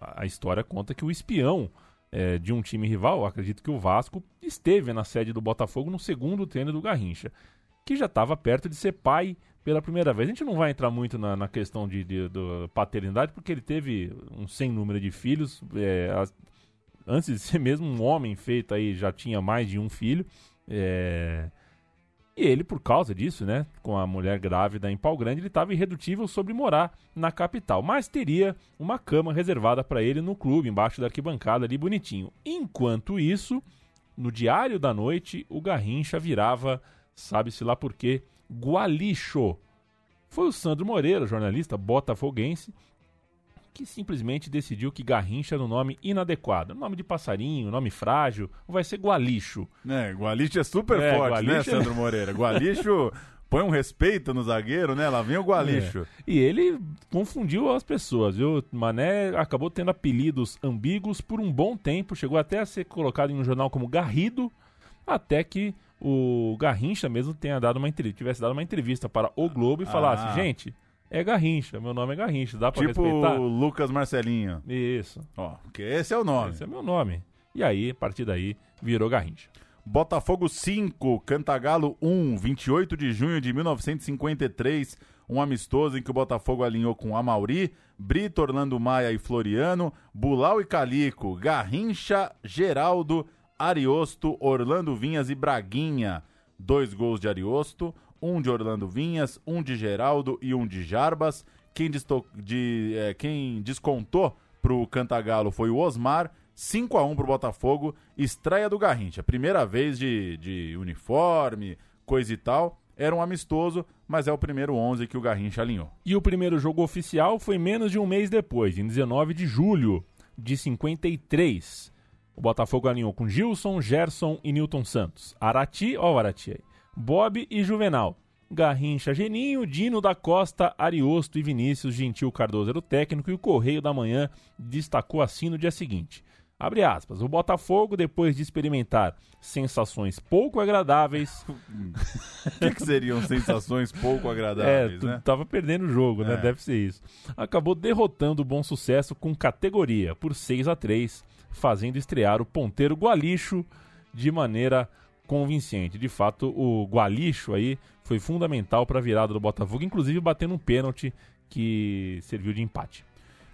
Speaker 2: a história conta que o espião é, de um time rival, acredito que o Vasco, esteve na sede do Botafogo no segundo treino do Garrincha, que já estava perto de ser pai pela primeira vez. A gente não vai entrar muito na, na questão de, de- do paternidade, porque ele teve um sem número de filhos. é, antes de ser mesmo um homem feito aí, já tinha mais de um filho. É, e ele, por causa disso, né, com a mulher grávida em pau grande, ele estava irredutível sobre morar na capital. Mas teria uma cama reservada para ele no clube, embaixo da arquibancada ali, bonitinho. Enquanto isso, no diário da noite, o Garrincha virava, sabe-se lá por quê, Gualixo. Foi o Sandro Moreira, jornalista botafoguense, que simplesmente decidiu que Garrincha era um nome inadequado. Nome de passarinho, nome frágil, vai ser Gualixo.
Speaker 3: É, Gualixo é super
Speaker 2: É,
Speaker 3: forte,
Speaker 2: Gualixo
Speaker 3: né,
Speaker 2: é-
Speaker 3: Sandro Moreira? Gualixo põe um respeito no zagueiro, né? Lá vem o Gualixo.
Speaker 2: E ele confundiu as pessoas, viu? Mané acabou tendo apelidos ambíguos por um bom tempo, chegou até a ser colocado em um jornal como Garrido, até que o Garrincha mesmo tenha dado uma entrevista, tivesse dado uma entrevista para o Globo e falasse,
Speaker 3: Ah.
Speaker 2: gente, é Garrincha, meu nome é Garrincha, dá pra
Speaker 3: Tipo
Speaker 2: respeitar?
Speaker 3: o Lucas Marcelinho.
Speaker 2: Isso,
Speaker 3: Ó, que esse é o nome.
Speaker 2: esse é meu nome. E aí, a partir daí, virou Garrincha.
Speaker 3: Botafogo 5, Cantagalo 1, 28 de junho de 1953. Um amistoso em que o Botafogo alinhou com Amauri, Brito, Orlando Maia e Floriano, Bulau e Calico, Garrincha, Geraldo, Ariosto, Orlando Vinhas e Braguinha. Dois gols de Ariosto, um de Orlando Vinhas, um de Geraldo e um de Jarbas. Quem, de, eh, quem descontou pro Cantagalo foi o Osmar. 5 a 1 pro Botafogo, estreia do Garrincha. Primeira vez de, de uniforme, coisa e tal. Era um amistoso, mas é o primeiro 11 que o Garrincha alinhou.
Speaker 2: E o primeiro jogo oficial foi menos de um mês depois, em 19 de julho de 53. O Botafogo alinhou com Gilson, Gerson e Newton Santos. Arati, ó o Arati aí. Bob e Juvenal. Garrincha, Geninho, Dino da Costa, Ariosto e Vinícius Gentil Cardoso era o técnico e o Correio da Manhã destacou assim no dia seguinte. Abre aspas. O Botafogo, depois de experimentar sensações pouco agradáveis,
Speaker 3: O que, que seriam sensações pouco
Speaker 2: É,
Speaker 3: agradáveis,
Speaker 2: tu
Speaker 3: né?
Speaker 2: tava perdendo o jogo, né?
Speaker 3: É.
Speaker 2: Deve ser isso. Acabou derrotando o bom sucesso com categoria, por 6 a 3 fazendo estrear o ponteiro Gualixo de maneira convincente. De fato, o Gualixo aí foi fundamental para a virada do Botafogo, inclusive batendo um pênalti que serviu de empate.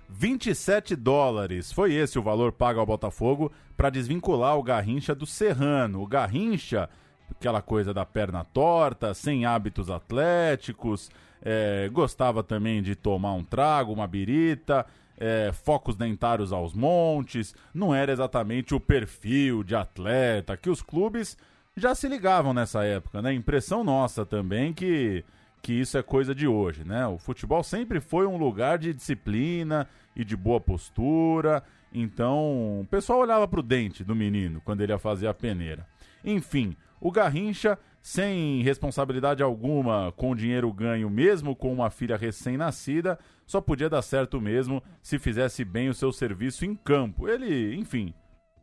Speaker 3: 27 dólares. Foi esse o valor pago ao Botafogo para desvincular o Garrincha do Serrano. O Garrincha, aquela coisa da perna torta, sem hábitos atléticos, é, gostava também de tomar um trago, uma birita, é, focos dentários aos montes. Não era exatamente o perfil de atleta que os clubes já se ligavam nessa época, né? Impressão nossa também que que isso é coisa de hoje, né? O futebol sempre foi um lugar de disciplina e de boa postura, então o pessoal olhava pro dente do menino quando ele ia fazer a peneira. Enfim, o Garrincha, sem responsabilidade alguma com o dinheiro ganho, mesmo com uma filha recém-nascida, só podia dar certo mesmo se fizesse bem o seu serviço em campo. Ele, enfim,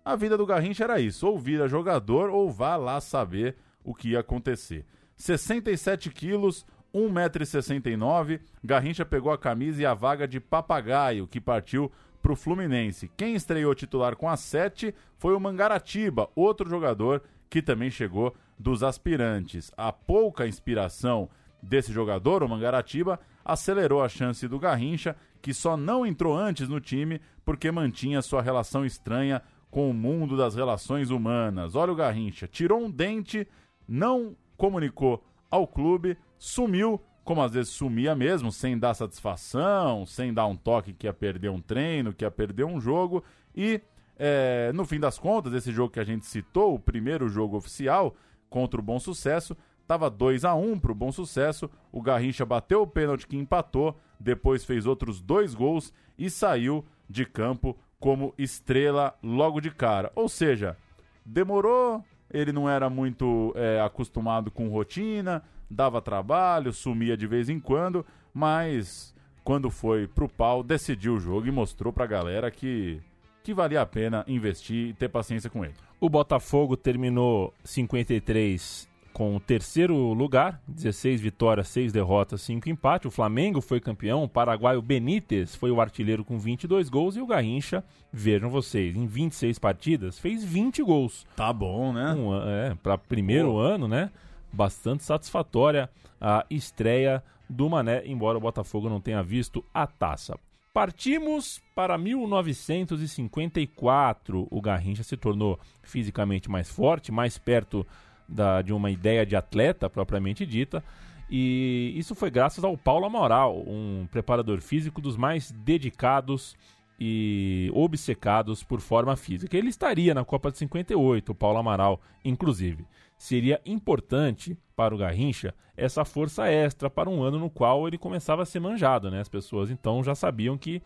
Speaker 3: a vida do Garrincha era isso: ou vira jogador ou vá lá saber o que ia acontecer. 67 quilos, 1,69m, Garrincha pegou a camisa e a vaga de papagaio, que partiu para o Fluminense. Quem estreou titular com a 7 foi o Mangaratiba, outro jogador que também chegou dos aspirantes. A pouca inspiração desse jogador, o Mangaratiba, acelerou a chance do Garrincha, que só não entrou antes no time porque mantinha sua relação estranha com o mundo das relações humanas. Olha o Garrincha, tirou um dente, não comunicou ao clube, sumiu, como às vezes sumia mesmo, sem dar satisfação, sem dar um toque que ia perder um treino, que ia perder um jogo, e é, no fim das contas, esse jogo que a gente citou, o primeiro jogo oficial contra o Bom Sucesso, estava 2 a 1 para o Bom Sucesso. O Garrincha bateu o pênalti que empatou, depois fez outros dois gols e saiu de campo como estrela logo de cara. Ou seja, demorou, ele não era muito é, acostumado com rotina, dava trabalho, sumia de vez em quando, mas quando foi pro pau, decidiu o jogo e mostrou pra galera que que valia a pena investir e ter paciência com ele.
Speaker 2: O Botafogo terminou 53 com o terceiro lugar, 16 vitórias, 6 derrotas, 5 empates. O Flamengo foi campeão, o paraguaio Benítez foi o artilheiro com 22 gols e o Garrincha, vejam vocês, em 26 partidas fez 20 gols.
Speaker 3: Tá bom, né?
Speaker 2: Um, é, para primeiro Pô. ano, né? Bastante satisfatória a estreia do Mané, embora o Botafogo não tenha visto a taça. Partimos para 1954. O Garrincha se tornou fisicamente mais forte, mais perto da, de uma ideia de atleta propriamente dita. E isso foi graças ao Paulo Amaral, um preparador físico dos mais dedicados e obcecados por forma física. Ele estaria na Copa de 58, o Paulo Amaral, inclusive. Seria importante para o Garrincha essa força extra para um ano no qual ele começava a ser manjado, né? As pessoas então já sabiam que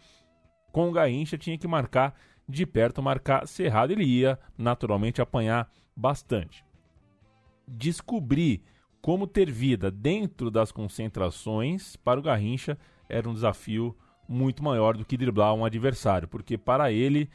Speaker 2: com o Garrincha tinha que marcar de perto, marcar cerrado, ele ia naturalmente apanhar bastante. Descobrir como ter vida dentro das concentrações para o Garrincha era um desafio muito maior do que driblar um adversário, porque para ele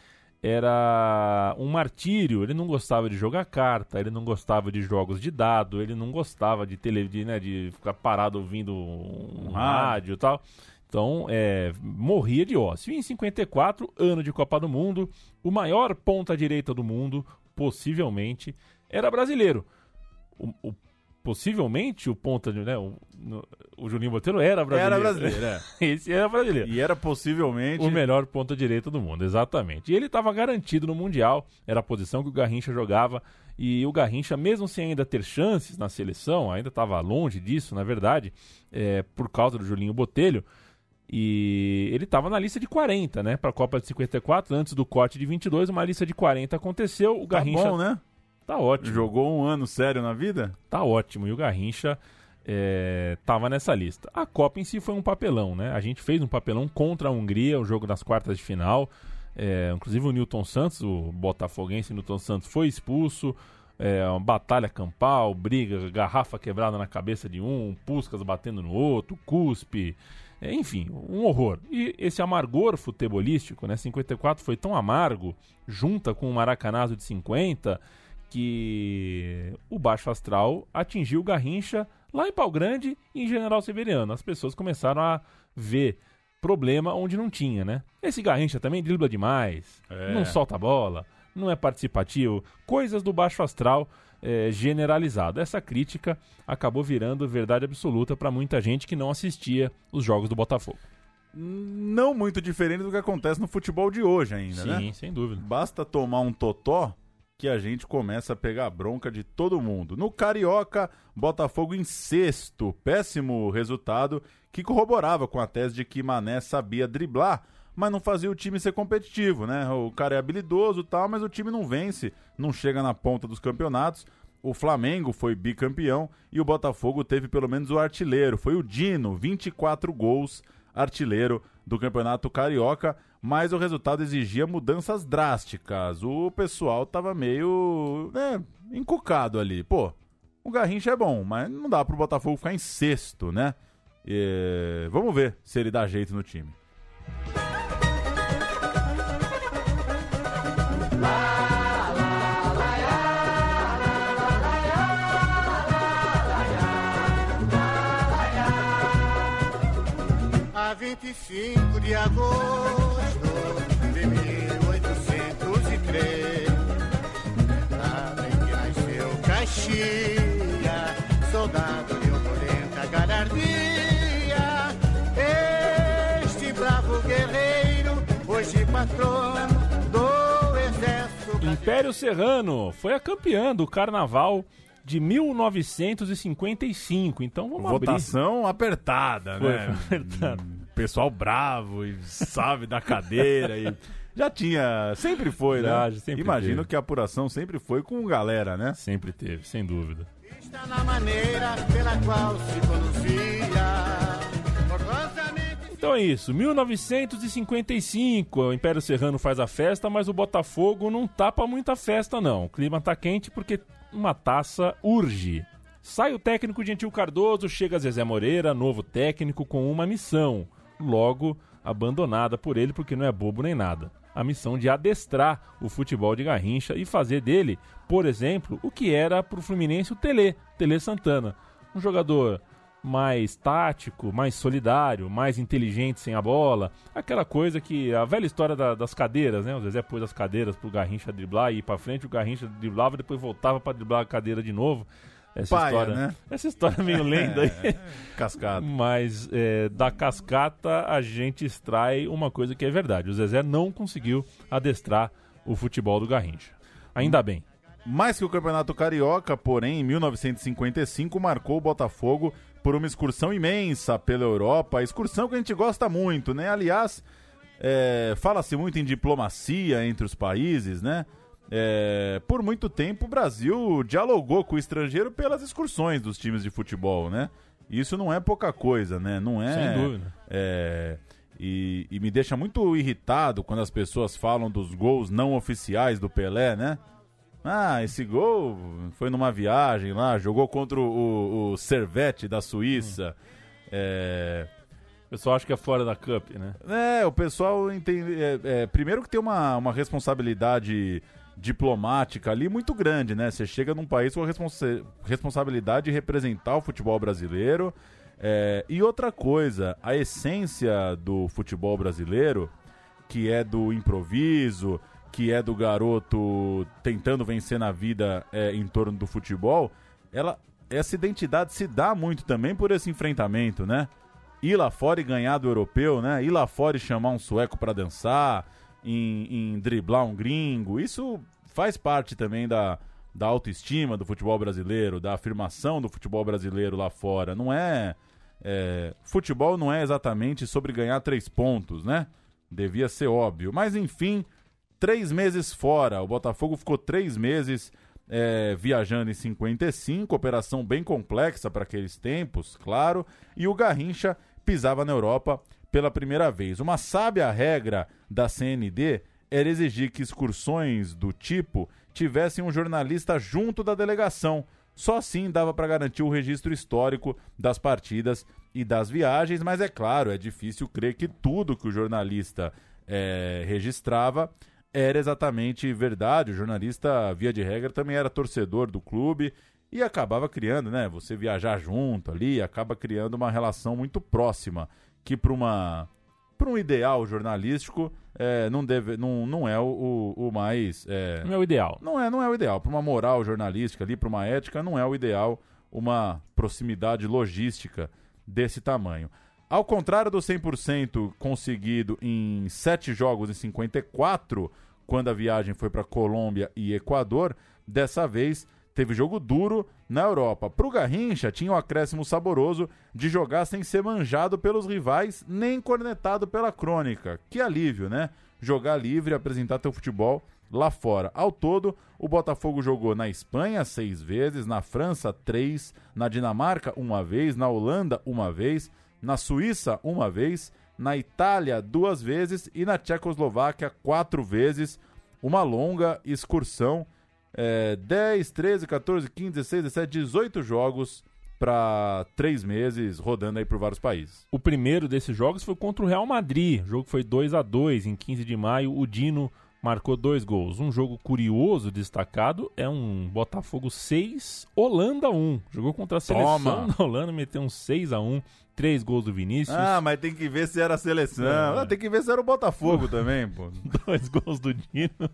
Speaker 2: era um martírio. Ele não gostava de jogar carta, ele não gostava de jogos de dado, ele não gostava de, tele, de, né, de ficar parado ouvindo um rádio e tal. Então, é, morria de ócio. E em 54, ano de Copa do Mundo, o maior ponta-direita do mundo, possivelmente, era brasileiro. O, o possivelmente o ponta, né, o, no, o Juninho Botelho era brasileiro.
Speaker 3: Era brasileiro, é.
Speaker 2: Esse era brasileiro.
Speaker 3: E era possivelmente
Speaker 2: o melhor ponta direita do mundo, exatamente. E ele estava garantido no mundial, era a posição que o Garrincha jogava e o Garrincha, mesmo sem ainda ter chances na seleção, ainda estava longe disso, na verdade, é, por causa do Julinho Botelho. E ele estava na lista de 40, né, para a Copa de 54, antes do corte de 22, uma lista de 40 aconteceu, o Garrincha
Speaker 3: tá bom, né?
Speaker 2: Tá ótimo.
Speaker 3: Jogou um ano sério na vida?
Speaker 2: Tá ótimo. E o Garrincha é, tava nessa lista. A Copa em si foi um papelão, né? A gente fez um papelão contra a Hungria, o jogo das quartas de final. É, inclusive o Newton Santos, o botafoguense Newton Santos, foi expulso. É, uma batalha campal, briga, garrafa quebrada na cabeça de um, Puscas batendo no outro, cuspe. É, enfim, um horror. E esse amargor futebolístico, né? 54 foi tão amargo, junta com o Maracanazo de 50 que o baixo astral atingiu Garrincha lá em Pau Grande e em General Severiano. As pessoas começaram a ver problema onde não tinha, né? Esse Garrincha também dribla demais, é. não solta a bola, não é participativo, coisas do baixo astral é, generalizado. Essa crítica acabou virando verdade absoluta para muita gente que não assistia os jogos do Botafogo.
Speaker 3: Não muito diferente do que acontece no futebol de hoje ainda,
Speaker 2: Sim,
Speaker 3: né?
Speaker 2: Sim, sem dúvida.
Speaker 3: Basta tomar um totó que a gente começa a pegar bronca de todo mundo. No Carioca, Botafogo em sexto, péssimo resultado que corroborava com a tese de que Mané sabia driblar, mas não fazia o time ser competitivo, né? O cara é habilidoso e tal, mas o time não vence, não chega na ponta dos campeonatos. O Flamengo foi bicampeão e o Botafogo teve pelo menos o artilheiro, foi o Dino, 24 gols, artilheiro do Campeonato Carioca mas o resultado exigia mudanças drásticas. O pessoal tava meio né, encucado ali. Pô, o Garrincha é bom, mas não dá pro Botafogo ficar em sexto, né? E... Vamos ver se ele dá jeito no time.
Speaker 7: A 25 de agosto soldado de opulenta galardia. Este bravo guerreiro, hoje patrono do exército.
Speaker 2: Império Serrano foi a campeã do carnaval de 1955. Então vamos
Speaker 3: Votação
Speaker 2: abrir.
Speaker 3: apertada,
Speaker 2: foi,
Speaker 3: né?
Speaker 2: Foi apertada.
Speaker 3: Pessoal bravo e sabe da cadeira e Já tinha, sempre foi,
Speaker 2: Já,
Speaker 3: né?
Speaker 2: sempre
Speaker 3: Imagino
Speaker 2: teve.
Speaker 3: que a apuração sempre foi com galera, né?
Speaker 2: Sempre teve, sem dúvida.
Speaker 7: Está na maneira pela qual se. Orgulhosamente
Speaker 2: Então é isso, 1955, o Império Serrano faz a festa, mas o Botafogo não tapa muita festa não. O clima tá quente porque uma taça urge. Sai o técnico Gentil Cardoso, chega Zezé Moreira, novo técnico com uma missão, logo abandonada por ele porque não é bobo nem nada. A missão de adestrar o futebol de Garrincha e fazer dele, por exemplo, o que era pro Fluminense o Tele, Tele Santana. Um jogador mais tático, mais solidário, mais inteligente sem a bola. Aquela coisa que. A velha história da- das cadeiras, né? O Zezé pôs as cadeiras pro Garrincha driblar e ir pra frente, o Garrincha driblava, depois voltava pra driblar a cadeira de novo. Essa
Speaker 3: Paia,
Speaker 2: história.
Speaker 3: né?
Speaker 2: Essa história é meio lenda aí.
Speaker 3: Cascado.
Speaker 2: Mas é, da cascata a gente extrai uma coisa que é verdade. O Zezé não conseguiu adestrar o futebol do Garrincha. Ainda bem.
Speaker 3: Mais que o Campeonato Carioca, porém, em 1955 marcou o Botafogo por uma excursão imensa pela Europa, excursão que a gente gosta muito, né? Aliás, é, fala-se muito em diplomacia entre os países, né? É, por muito tempo o Brasil dialogou com o estrangeiro pelas excursões dos times de futebol, né? Isso não é pouca coisa, né? Não é.
Speaker 2: Sem dúvida.
Speaker 3: É, e, e me deixa muito irritado quando as pessoas falam dos gols não oficiais do Pelé, né? Ah, esse gol foi numa viagem lá, jogou contra o, o, Servette da Suíça. É,
Speaker 2: O pessoal acha que é fora da Cup, né?
Speaker 3: é, o pessoal entende. é, é, primeiro que tem uma, uma responsabilidade diplomática ali muito grande, né? Você chega num país com a responsa- responsabilidade de representar o futebol brasileiro. É, e outra coisa, a essência do futebol brasileiro, que é do improviso, que é do garoto tentando vencer na vida é, em torno do futebol, ela, essa identidade se dá muito também por esse enfrentamento, né? ir lá fora e ganhar do europeu, né? Ir lá fora e chamar um sueco pra dançar, em, em driblar um gringo. Isso faz parte também da, da autoestima do futebol brasileiro, da afirmação do futebol brasileiro lá fora. Não é, é, Futebol não é exatamente sobre ganhar três pontos, né? Devia ser óbvio. Mas enfim, três meses fora. O Botafogo ficou três meses é, viajando em 55, operação bem complexa para aqueles tempos, claro. E o Garrincha pisava na Europa pela primeira vez. Uma sábia regra da CND era exigir que excursões do tipo tivessem um jornalista junto da delegação. Só assim dava para garantir o registro histórico das partidas e das viagens, mas é claro, é difícil crer que tudo que o jornalista eh, registrava era exatamente verdade. O jornalista, via de regra, também era torcedor do clube e acabava criando, né? Você viajar junto ali, acaba criando uma relação muito próxima, que para uma para um ideal jornalístico é, não, deve, não, não é o, o, o mais. é,
Speaker 2: Não é o ideal.
Speaker 3: não é, não é o ideal. Para uma moral jornalística ali, para uma ética, não é o ideal uma proximidade logística desse tamanho. Ao contrário do 100% conseguido em sete jogos em 54, quando a viagem foi para Colômbia e Equador, dessa vez teve jogo duro na Europa. Para o Garrincha, tinha o acréscimo saboroso de jogar sem ser manjado pelos rivais, nem cornetado pela crônica. Que alívio, né? Jogar livre apresentar teu futebol lá fora. Ao todo, o Botafogo jogou na Espanha seis vezes, na França três, na Dinamarca uma vez, na Holanda uma vez, na Suíça uma vez, na Itália duas vezes e na Tchecoslováquia quatro vezes. Uma longa excursão, é, 10, 13, 14, 15, 16, 17, 18 jogos para três meses rodando aí por vários países.
Speaker 2: O primeiro desses jogos foi contra o Real Madrid. O jogo foi 2 a 2 em 15 de maio. O Dino marcou dois gols. Um jogo curioso, destacado, é um Botafogo 6, Holanda 1. Jogou contra a seleção
Speaker 3: Toma!
Speaker 2: da Holanda, meteu um 6 a 1 Três gols do Vinícius,
Speaker 3: Ah, mas tem que ver se era a seleção.
Speaker 2: É.
Speaker 3: Ah, tem que ver se era o Botafogo também, pô.
Speaker 2: dois gols do Dino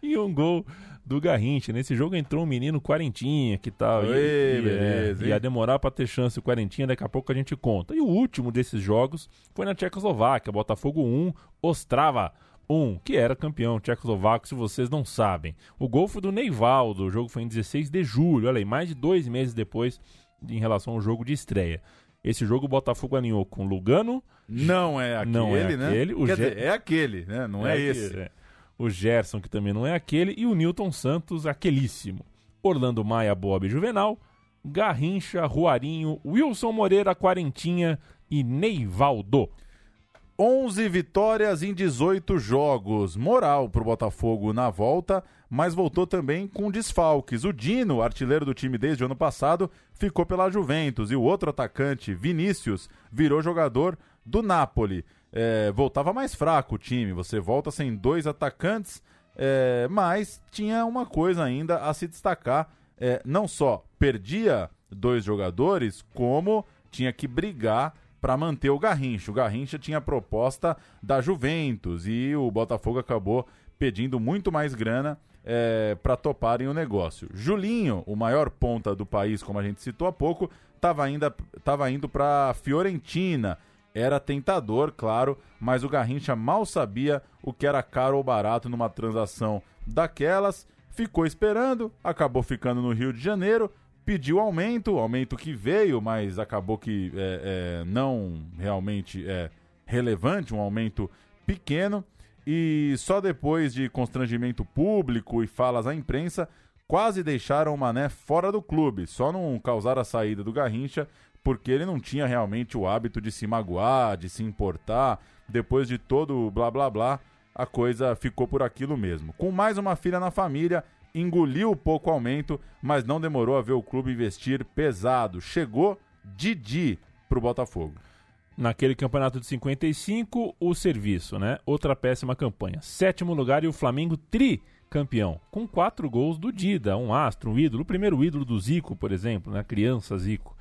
Speaker 2: e um gol do Garrincha. Nesse jogo entrou um menino Quarentinha, que tal.
Speaker 3: Oi,
Speaker 2: e,
Speaker 3: beleza,
Speaker 2: é, ia demorar pra ter chance o Quarentinha, daqui a pouco a gente conta. E o último desses jogos foi na Tchecoslováquia, Botafogo 1, Ostrava 1, que era campeão tchecoslovaco, se vocês não sabem. O gol foi do Neivaldo, o jogo foi em 16 de julho, olha aí, mais de dois meses depois em relação ao jogo de estreia. Esse jogo o Botafogo alinhou com Lugano,
Speaker 3: Não é aquele,
Speaker 2: Não é
Speaker 3: né?
Speaker 2: aquele, o
Speaker 3: Quer dizer, é aquele, né? Não é,
Speaker 2: aquele,
Speaker 3: esse.
Speaker 2: é. O Gerson, que também não é aquele, e o Newton Santos, aquelíssimo. Orlando Maia, Bob Juvenal, Garrincha, Ruarinho, Wilson Moreira, Quarentinha e Neivaldo.
Speaker 3: 11 vitórias em 18 jogos. Moral pro Botafogo na volta, mas voltou também com desfalques. O Dino, artilheiro do time desde o ano passado, ficou pela Juventus e o outro atacante, Vinícius, virou jogador do Napoli. É, voltava mais fraco o time, você volta sem dois atacantes, é, mas tinha uma coisa ainda a se destacar: é, não só perdia dois jogadores, como tinha que brigar para manter o Garrincha. O Garrincha tinha a proposta da Juventus e o Botafogo acabou pedindo muito mais grana é, para toparem o negócio. Julinho, o maior ponta do país, como a gente citou há pouco, estava tava indo para Fiorentina. Era tentador, claro, mas o Garrincha mal sabia o que era caro ou barato numa transação daquelas. Ficou esperando, acabou ficando no Rio de Janeiro, pediu aumento, aumento que veio, mas acabou que é, é, não realmente é relevante, um aumento pequeno. E só depois de constrangimento público e falas à imprensa, quase deixaram o Mané fora do clube. Só não causaram a saída do Garrincha, porque ele não tinha realmente o hábito de se magoar, de se importar. Depois de todo o blá blá blá, a coisa ficou por aquilo mesmo. Com mais uma filha na família, engoliu o pouco aumento, mas não demorou a ver o clube investir pesado. Chegou Didi pro Botafogo.
Speaker 2: Naquele campeonato de 55, o serviço, né? Outra péssima campanha. Sétimo lugar e o Flamengo tricampeão, com quatro gols do Dida, um astro, um ídolo, o primeiro ídolo do Zico, por exemplo, né? Criança Zico.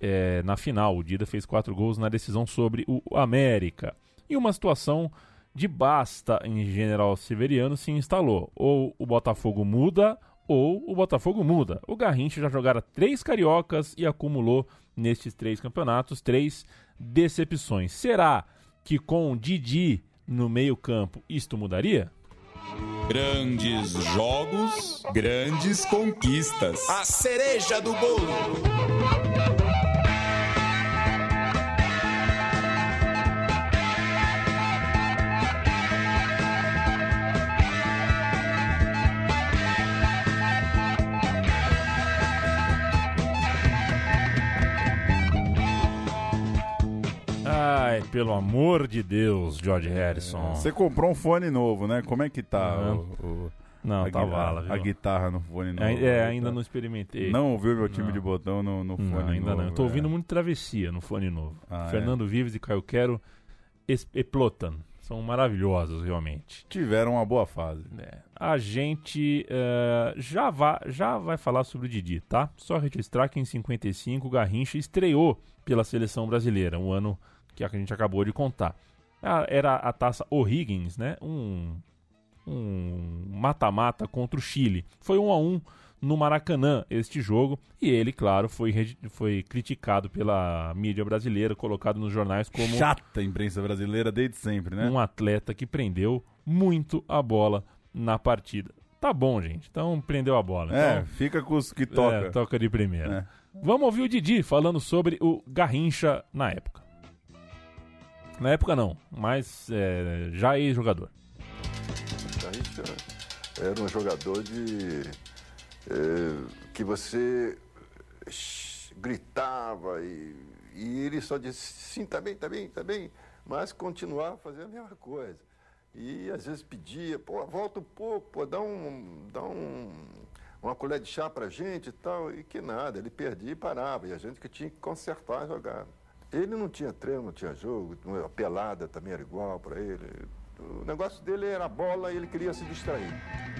Speaker 2: É, na final, o Dida fez quatro gols na decisão sobre o América. E uma situação de basta em General Severiano se instalou. Ou o Botafogo muda, ou o Botafogo muda. O Garrincha já jogara três cariocas e acumulou nestes três campeonatos três decepções. Será que com Didi no meio-campo isto mudaria?
Speaker 8: Grandes jogos, grandes conquistas.
Speaker 9: A cereja do bolo.
Speaker 2: Pelo amor de Deus, George Harrison.
Speaker 3: Você comprou um fone novo, né? Como é que tá
Speaker 2: Não.
Speaker 3: o, o-
Speaker 2: Não,
Speaker 3: a,
Speaker 2: tá
Speaker 3: gui-
Speaker 2: vala,
Speaker 3: a,
Speaker 2: viu?
Speaker 3: a guitarra no fone novo?
Speaker 2: É, é, ainda não experimentei.
Speaker 3: Não ouviu meu time
Speaker 2: Não.
Speaker 3: de botão no, no fone
Speaker 2: Não, ainda
Speaker 3: novo,
Speaker 2: não. Eu tô
Speaker 3: é.
Speaker 2: ouvindo muito Travessia no fone novo.
Speaker 3: Ah, é?
Speaker 2: Fernando Vives e Caio Quero explotam. São maravilhosos, realmente.
Speaker 3: Tiveram uma boa fase.
Speaker 2: É. A gente eh, já, vai, já vai falar sobre o Didi, tá? Só registrar que em 55 o Garrincha estreou pela seleção brasileira, um ano que a gente acabou de contar. Ah, Era a taça O'Higgins, né? Um um mata-mata contra o Chile. Foi um a um no Maracanã este jogo e ele, claro, foi, foi criticado pela mídia brasileira, colocado nos jornais como
Speaker 3: Chata a imprensa brasileira desde sempre, né?
Speaker 2: um atleta que prendeu muito a bola na partida. Tá bom, gente. Então prendeu a bola.
Speaker 3: É,
Speaker 2: Então,
Speaker 3: fica com os que toca.
Speaker 2: é, toca de primeira.
Speaker 3: É.
Speaker 2: Vamos ouvir o Didi falando sobre o Garrincha na época. Na época não, mas é, já ex-jogador.
Speaker 10: Garrincha era um jogador de eh, que você gritava e, e ele só disse sim, tá bem, tá bem, tá bem, mas continuava fazendo a mesma coisa. E às vezes pedia, pô, volta um pouco, pô, dá um, dá um, uma colher de chá pra gente e tal, e que nada, ele perdia e parava, e a gente que tinha que consertar a jogada. Ele não tinha treino, não tinha jogo, a pelada também era igual para ele. O negócio dele era a bola e ele queria se distrair.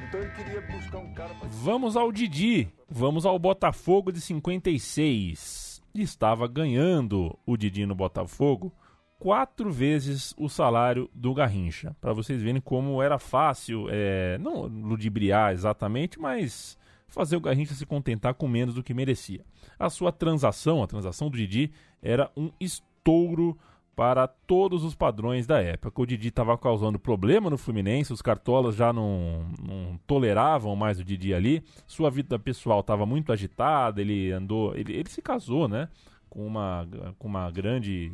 Speaker 10: Então ele queria buscar um cara para
Speaker 2: Vamos ao Didi. Vamos ao Botafogo de 56. Estava ganhando o Didi no Botafogo quatro vezes o salário do Garrincha. Para vocês verem como era fácil, é, não ludibriar exatamente, mas fazer o Garrincha se contentar com menos do que merecia. A sua transação, a transação do Didi, era um estouro para todos os padrões da época. O Didi estava causando problema no Fluminense, os cartolas já não, não toleravam mais o Didi ali. Sua vida pessoal estava muito agitada, ele andou, ele, ele se casou, né, com uma, com uma grande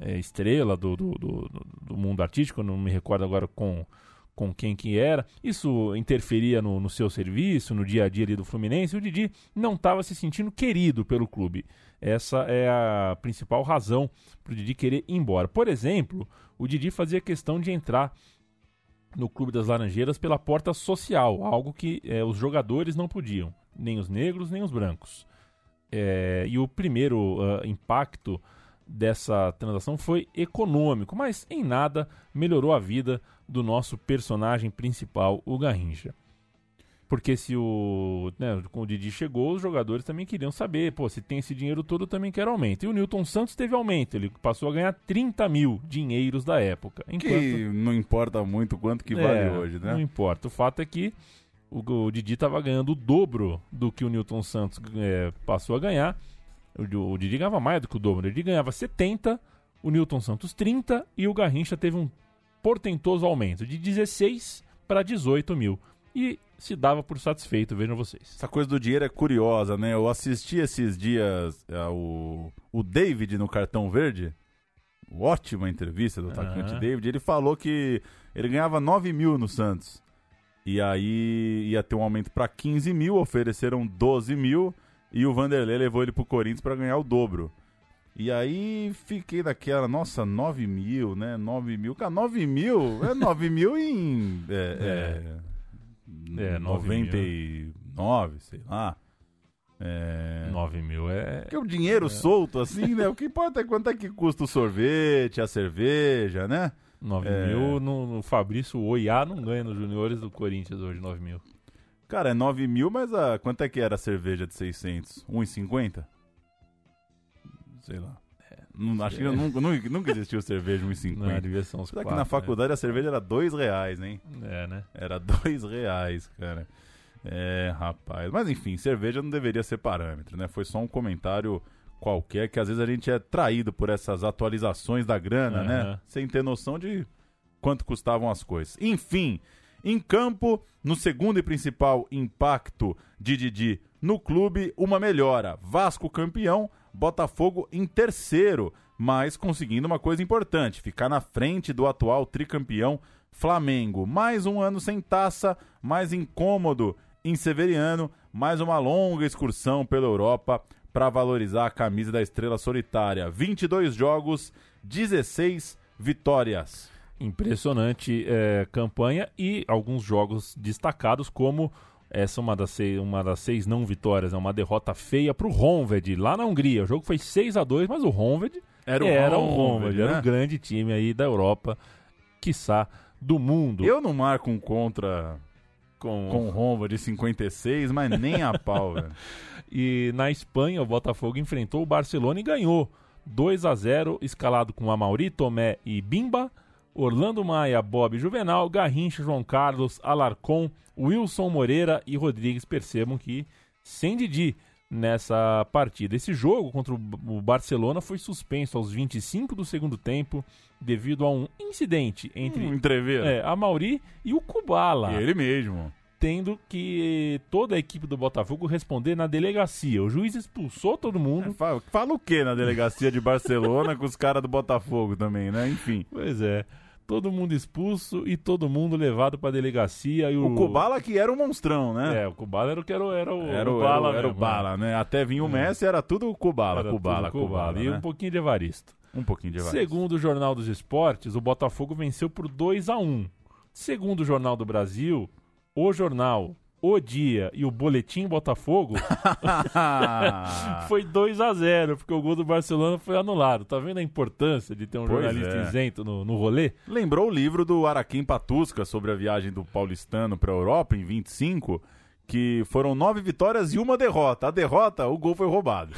Speaker 2: é, estrela do, do, do, do mundo artístico, não me recordo agora com com quem que era. Isso interferia no, no seu serviço, no dia a dia ali do Fluminense. O Didi não estava se sentindo querido pelo clube. Essa é a principal razão para o Didi querer ir embora. Por exemplo, o Didi fazia questão de entrar no Clube das Laranjeiras pela porta social, algo que é, os jogadores não podiam, nem os negros, nem os brancos. É, e o primeiro uh, impacto dessa transação foi econômico, mas em nada melhorou a vida do nosso personagem principal, o Garrincha. Porque se o, né, o Didi chegou, os jogadores também queriam saber, pô, se tem esse dinheiro todo, eu também quero aumento. E o Newton Santos teve aumento, ele passou a ganhar 30 mil dinheiros da época.
Speaker 3: Enquanto... Que não importa muito quanto que vale é, hoje, né?
Speaker 2: Não importa. O fato é que o, o Didi estava ganhando o dobro do que o Newton Santos é, passou a ganhar. O, o Didi ganhava mais do que o dobro. O Didi ganhava 70, o Newton Santos 30 e o Garrincha teve um portentoso aumento de 16 para 18 mil. E se dava por satisfeito, vejam vocês.
Speaker 3: Essa coisa do dinheiro é curiosa, né? Eu assisti esses dias ao é, o David no Cartão Verde. Ótima entrevista do atacante uhum. David. Ele falou que ele ganhava 9 mil no Santos. E aí ia ter um aumento para 15 mil, ofereceram 12 mil. E o Vanderlei levou ele pro Corinthians para ganhar o dobro. E aí fiquei daquela, nossa, 9 mil, né? 9 mil. Cara, 9 mil é 9 mil em. É, é. é
Speaker 2: é,
Speaker 3: 99, sei lá.
Speaker 2: É... 9 mil é.
Speaker 3: Porque o dinheiro é. solto, assim, né? O que importa é quanto é que custa o sorvete, a cerveja, né?
Speaker 2: 9 é... mil no, no Fabrício Oiá não ganha nos juniores do Corinthians hoje, 9 mil.
Speaker 3: Cara, é 9 mil, mas a, quanto é que era a cerveja de 600? 1,50? Sei lá. Não, acho que nunca, nunca existiu cerveja 1,50. Não,
Speaker 2: devia ser uns
Speaker 3: Só que na faculdade né? a cerveja era 2 reais, hein?
Speaker 2: É, né?
Speaker 3: Era 2 reais, cara. É, rapaz. Mas enfim, cerveja não deveria ser parâmetro, né? Foi só um comentário qualquer que às vezes a gente é traído por essas atualizações da grana, uhum. né? Sem ter noção de quanto custavam as coisas. Enfim, em campo, no segundo e principal impacto de Didi no clube, uma melhora. Vasco campeão, Botafogo em terceiro, mas conseguindo uma coisa importante: ficar na frente do atual tricampeão Flamengo. Mais um ano sem taça, mais incômodo em Severiano, mais uma longa excursão pela Europa para valorizar a camisa da estrela solitária. 22 jogos, 16 vitórias.
Speaker 2: Impressionante é, campanha e alguns jogos destacados, como essa uma das seis, uma das seis não vitórias, é uma derrota feia para o Honved lá na Hungria. O jogo foi 6 a 2 mas o Honved era o era Honved, né? era um grande time aí da Europa, quiçá do mundo.
Speaker 3: Eu não marco um contra com, com o Honved de 56, mas nem a pau, velho.
Speaker 2: E na Espanha, o Botafogo enfrentou o Barcelona e ganhou 2 a 0 escalado com Amauri, Tomé e Bimba. Orlando Maia, Bob Juvenal, Garrincha, João Carlos, Alarcon, Wilson Moreira e Rodrigues percebam que sem Didi nessa partida. Esse jogo contra o Barcelona foi suspenso aos 25 do segundo tempo devido a um incidente entre
Speaker 3: um
Speaker 2: é, a Mauri e o Kubala.
Speaker 3: Ele mesmo.
Speaker 2: Tendo que toda a equipe do Botafogo responder na delegacia. O juiz expulsou todo mundo. É,
Speaker 3: fala, fala o que na delegacia de Barcelona com os caras do Botafogo também, né? Enfim.
Speaker 2: Pois é todo mundo expulso e todo mundo levado pra delegacia. E o...
Speaker 3: o Kubala que era o monstrão, né?
Speaker 2: É, o Kubala era o que era, era o,
Speaker 3: era o, Bala. Era, era o Bala, né? Até vinha o é. Messi, era tudo Kubala, era Kubala, tudo Kubala, Kubala.
Speaker 2: E
Speaker 3: né?
Speaker 2: um pouquinho de Evaristo.
Speaker 3: Um pouquinho de Evaristo.
Speaker 2: Segundo o Jornal dos Esportes, o Botafogo venceu por 2 a 1 Segundo o Jornal do Brasil, o jornal o Dia e o Boletim Botafogo foi 2 a 0 porque o gol do Barcelona foi anulado. Tá vendo a importância de ter um pois jornalista é. isento no, no rolê?
Speaker 3: Lembrou o livro do Araquim Patusca sobre a viagem do paulistano para a Europa em 25, que foram nove vitórias e uma derrota. A derrota, o gol foi roubado.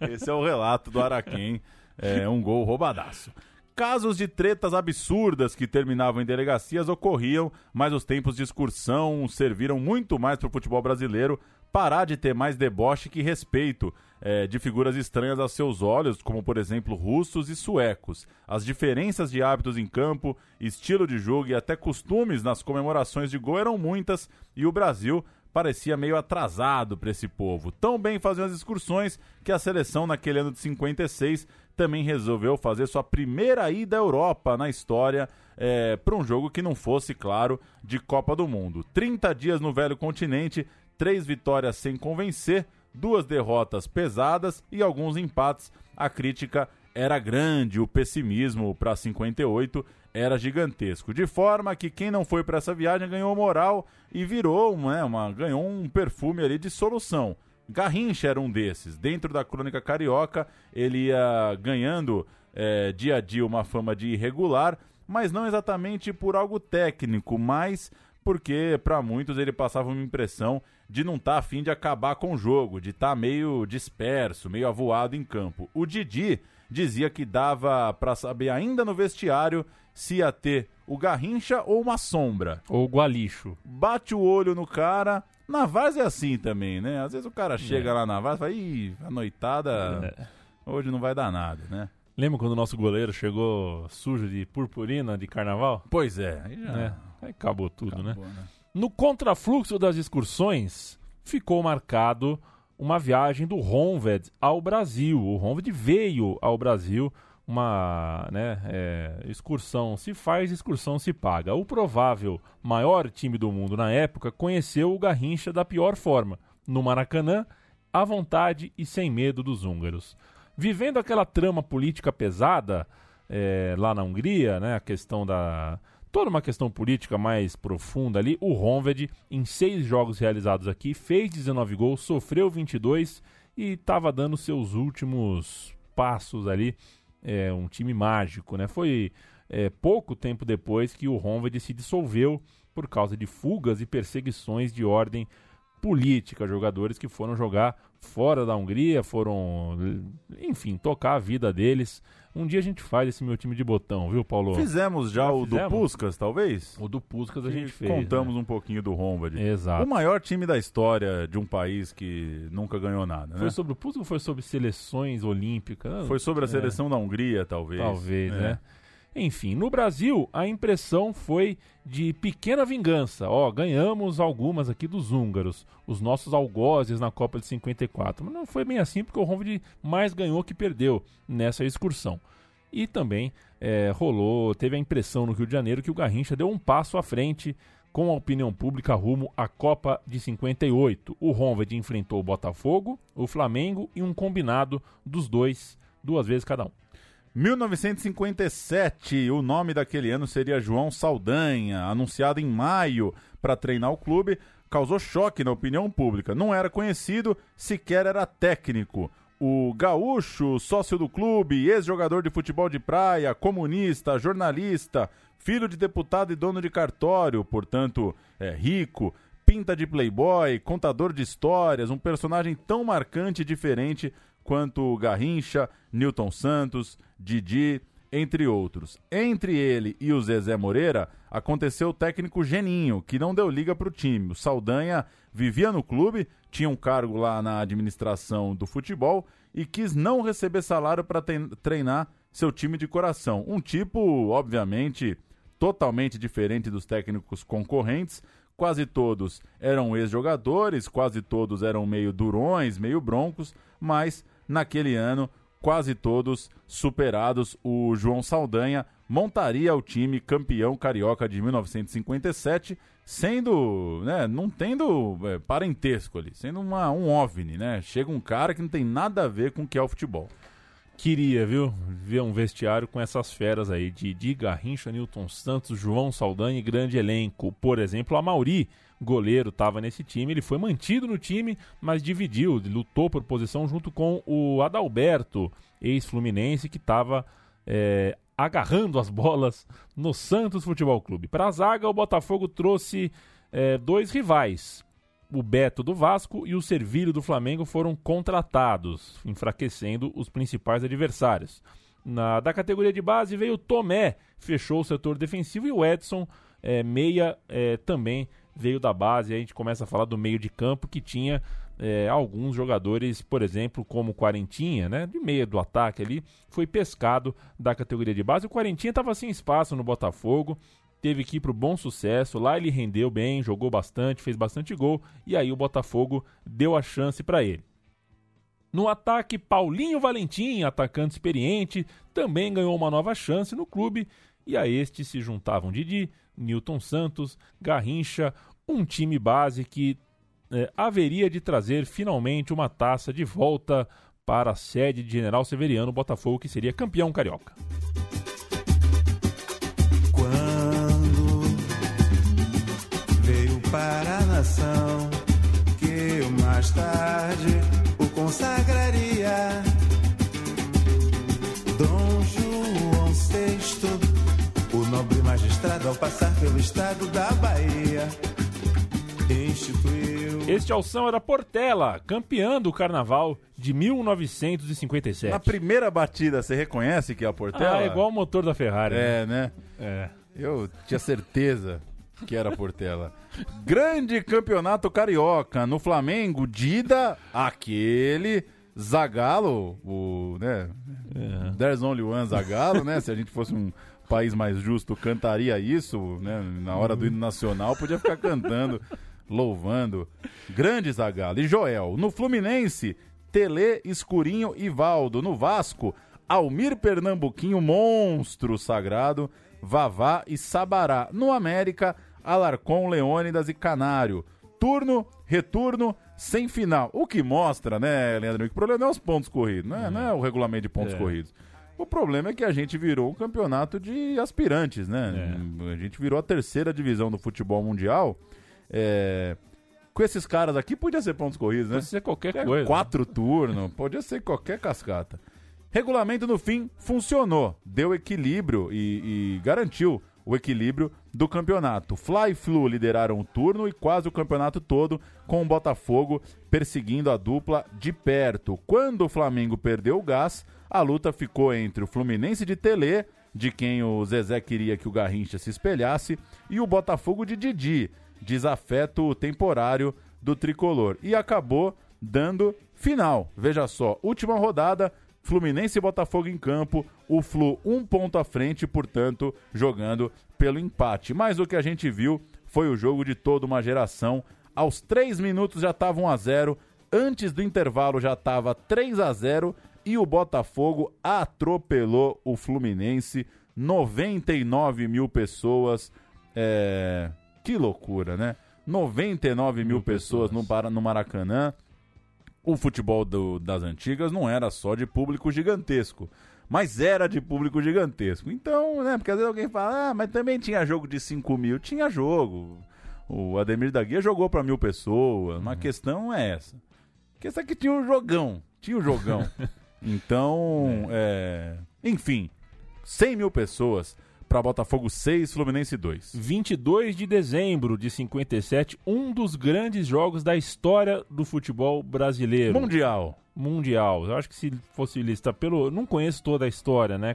Speaker 3: Esse é o relato do Araquém, é um gol roubadaço. Casos de tretas absurdas que terminavam em delegacias ocorriam, mas os tempos de excursão serviram muito mais para o futebol brasileiro parar de ter mais deboche que respeito é, de figuras estranhas aos seus olhos, como por exemplo russos e suecos. As diferenças de hábitos em campo, estilo de jogo e até costumes nas comemorações de gol eram muitas e o Brasil parecia meio atrasado para esse povo. Tão bem faziam as excursões que a seleção, naquele ano de 56, também resolveu fazer sua primeira ida à Europa na história é, para um jogo que não fosse, claro, de Copa do Mundo. 30 dias no velho continente, três vitórias sem convencer, duas derrotas pesadas e alguns empates. A crítica era grande, o pessimismo para 58 era gigantesco. De forma que quem não foi para essa viagem ganhou moral e virou né, uma, ganhou um perfume ali de solução. Garrincha era um desses. Dentro da crônica carioca, ele ia ganhando é, dia a dia uma fama de irregular, mas não exatamente por algo técnico, mas porque para muitos ele passava uma impressão de não estar tá afim de acabar com o jogo, de estar tá meio disperso, meio avoado em campo. O Didi dizia que dava para saber ainda no vestiário se ia ter o Garrincha ou uma sombra.
Speaker 2: Ou o Gualixo.
Speaker 3: Bate o olho no cara. Na Vaz é assim também, né? Às vezes o cara chega é. lá na Vaz e fala, ih, a noitada é. hoje não vai dar nada, né?
Speaker 2: Lembra quando o nosso goleiro chegou sujo de purpurina de carnaval?
Speaker 3: Pois é. Aí, já...
Speaker 2: é. aí acabou tudo, né? acabou, né? né? No contrafluxo das excursões, ficou marcado uma viagem do Honved ao Brasil. O Honved veio ao Brasil, uma né, é, excursão se faz, excursão se paga. O provável maior time do mundo na época conheceu o Garrincha da pior forma, no Maracanã, à vontade e sem medo dos húngaros. Vivendo aquela trama política pesada é, lá na Hungria, né, a questão da, toda uma questão política mais profunda ali, o Honved, em seis jogos realizados aqui, fez 19 gols, sofreu 22 e estava dando seus últimos passos ali. É, um time mágico, né? Foi é, pouco tempo depois que o Honved se dissolveu por causa de fugas e perseguições de ordem política. Jogadores que foram jogar fora da Hungria, foram, enfim, tocar a vida deles. Um dia a gente faz esse meu time de botão, viu, Paulo?
Speaker 3: Fizemos já, já o fizemos? do Puskas, talvez?
Speaker 2: O do Puskas a gente fez.
Speaker 3: Contamos
Speaker 2: né?
Speaker 3: um pouquinho do Rombad.
Speaker 2: Exato.
Speaker 3: O maior time da história de um país que nunca ganhou nada, né?
Speaker 2: Foi sobre o Puskas ou foi sobre seleções olímpicas?
Speaker 3: Foi sobre a é. seleção é. da Hungria, talvez.
Speaker 2: Talvez, é. né? Enfim, no Brasil, a impressão foi de pequena vingança. Ó, ganhamos algumas aqui dos húngaros, os nossos algozes na Copa de 54. Mas não foi bem assim, porque o Ronald mais ganhou que perdeu nessa excursão. E também é, rolou, teve a impressão no Rio de Janeiro que o Garrincha deu um passo à frente com a opinião pública rumo à Copa de 58. O Ronved enfrentou o Botafogo, o Flamengo e um combinado dos dois, duas vezes cada um.
Speaker 3: 1957, o nome daquele ano seria João Saldanha, anunciado em maio para treinar o clube, causou choque na opinião pública. Não era conhecido, sequer era técnico. O gaúcho, sócio do clube, ex-jogador de futebol de praia, comunista, jornalista, filho de deputado e dono de cartório, portanto, é rico, pinta de playboy, contador de histórias, um personagem tão marcante e diferente quanto Garrincha, Newton Santos, Didi, entre outros. Entre ele e o Zezé Moreira, aconteceu o técnico Geninho, que não deu liga para o time. O Saldanha vivia no clube, tinha um cargo lá na administração do futebol e quis não receber salário para treinar seu time de coração. Um tipo, obviamente, totalmente diferente dos técnicos concorrentes. Quase todos eram ex-jogadores, quase todos eram meio durões, meio broncos, mas naquele ano, quase todos superados. O João Saldanha montaria o time campeão carioca de 1957, sendo, né, não tendo é, parentesco ali, sendo uma, um OVNI, né? Chega um cara que não tem nada a ver com o que é o futebol.
Speaker 2: Queria, viu, ver um vestiário com essas feras aí, de Di Garrincha, Newton Santos, João Saldanha e grande elenco. Por exemplo, a Mauri, goleiro, estava nesse time. Ele foi mantido no time, mas dividiu, lutou por posição junto com o Adalberto, ex-fluminense, que estava é, agarrando as bolas no Santos Futebol Clube. Para a zaga, o Botafogo trouxe é, dois rivais o Beto do Vasco e o Servilho do Flamengo foram contratados, enfraquecendo os principais adversários. Na, da categoria de base veio o Tomé, fechou o setor defensivo, e o Edson, é, meia, é, também veio da base. a gente começa a falar do meio de campo que tinha é, alguns jogadores, por exemplo, como o Quarentinha, né, de meia do ataque ali, foi pescado da categoria de base. O Quarentinha estava sem espaço no Botafogo, teve que ir pro bom sucesso. Lá ele rendeu bem, jogou bastante, fez bastante gol e aí o Botafogo deu a chance para ele. No ataque, Paulinho Valentim, atacante experiente, também ganhou uma nova chance no clube e a este se juntavam Didi, Newton Santos, Garrincha, um time base que é, haveria de trazer finalmente uma taça de volta para a sede de General Severiano Botafogo, que seria campeão carioca.
Speaker 11: Quando veio para a nação, que eu mais tarde o consagraria. Magistrado, ao passar pelo estado da Bahia, instituiu.
Speaker 2: Este alção era Portela, campeã do carnaval de 1957.
Speaker 3: Na primeira batida, você reconhece que é a Portela?
Speaker 2: Ah, é igual o motor da Ferrari.
Speaker 3: É, né?
Speaker 2: É.
Speaker 3: Eu tinha certeza que era a Portela. Grande campeonato carioca. No Flamengo, Dida, aquele. Zagallo, o, né?
Speaker 2: É.
Speaker 3: There's only one Zagallo, né? Se a gente fosse um país mais justo, cantaria isso, né? Na hora do hino nacional, podia ficar cantando, louvando. Grande Zagallo. E Joel. No Fluminense, Tele, Escurinho e Valdo. No Vasco, Almir Pernambuquinho, monstro sagrado, Vavá e Sabará. No América, Alarcon, Leônidas e Canário. Turno, retorno, sem final. O que mostra, né, Leandro, que o problema não é os pontos corridos, não é, não é o regulamento de pontos
Speaker 2: É.
Speaker 3: corridos. O problema é que a gente virou um campeonato de aspirantes, né? A gente virou a terceira divisão do futebol mundial. É, Com esses caras aqui, podia ser pontos corridos, né?
Speaker 2: Pode ser qualquer
Speaker 3: É,
Speaker 2: coisa.
Speaker 3: Quatro turnos, podia ser qualquer cascata. Regulamento, no fim, funcionou. Deu equilíbrio e, e garantiu o equilíbrio do campeonato. Fly e Flu lideraram o turno e quase o campeonato todo, com o Botafogo perseguindo a dupla de perto. Quando o Flamengo perdeu o gás, a luta ficou entre o Fluminense de Telê, de quem o Zezé queria que o Garrincha se espelhasse, e o Botafogo de Didi, desafeto temporário do tricolor. E acabou dando final. Veja só, última rodada, Fluminense e Botafogo em campo, o Flu um ponto à frente, portanto, jogando pelo empate. Mas o que a gente viu foi o jogo de toda uma geração. Aos 3 minutos já estava 1 a 0 antes do intervalo já estava 3 a 0 e o Botafogo atropelou o Fluminense. 99 mil pessoas. É... Que loucura, né? 99 mil pessoas no, Para- no Maracanã o futebol do- das antigas não era só de público gigantesco, mas era de público gigantesco. Então, né, porque às vezes alguém fala, ah, mas também tinha jogo de 5 mil. Tinha jogo. O Ademir da Guia jogou para mil pessoas, mas a questão é essa. A questão é que tinha um jogão, tinha um jogão. então, é, enfim, 100 mil pessoas para Botafogo 6, Fluminense 2.
Speaker 2: 22 de dezembro de 57, um dos grandes jogos da história do futebol brasileiro.
Speaker 3: Mundial.
Speaker 2: Mundial. Eu acho que se fosse listar pelo. Não conheço toda a história, né?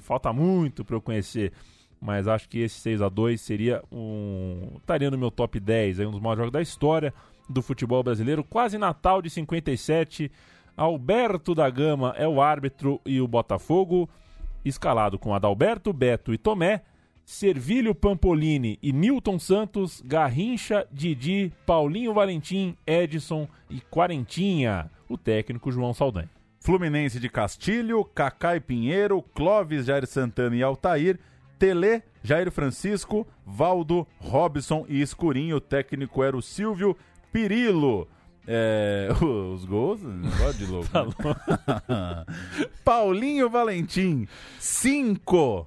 Speaker 2: Falta muito para eu conhecer. Mas acho que esse 6 a 2 seria um. Estaria no meu top 10, aí, um dos maiores jogos da história do futebol brasileiro. Quase Natal de 57. Alberto da Gama é o árbitro e o Botafogo, escalado com Adalberto, Beto e Tomé. Servílio Pampolini e Newton Santos, Garrincha, Didi, Paulinho Valentim, Edson e Quarentinha, o técnico João Saldanha.
Speaker 3: Fluminense de Castilho, Cacá e Pinheiro, Clóvis, Jair Santana e Altair, Tele, Jair Francisco, Valdo, Robson e Escurinho. O técnico era o Silvio Pirilo. É, os gols, negócio de louco. né? Paulinho Valentim, 5.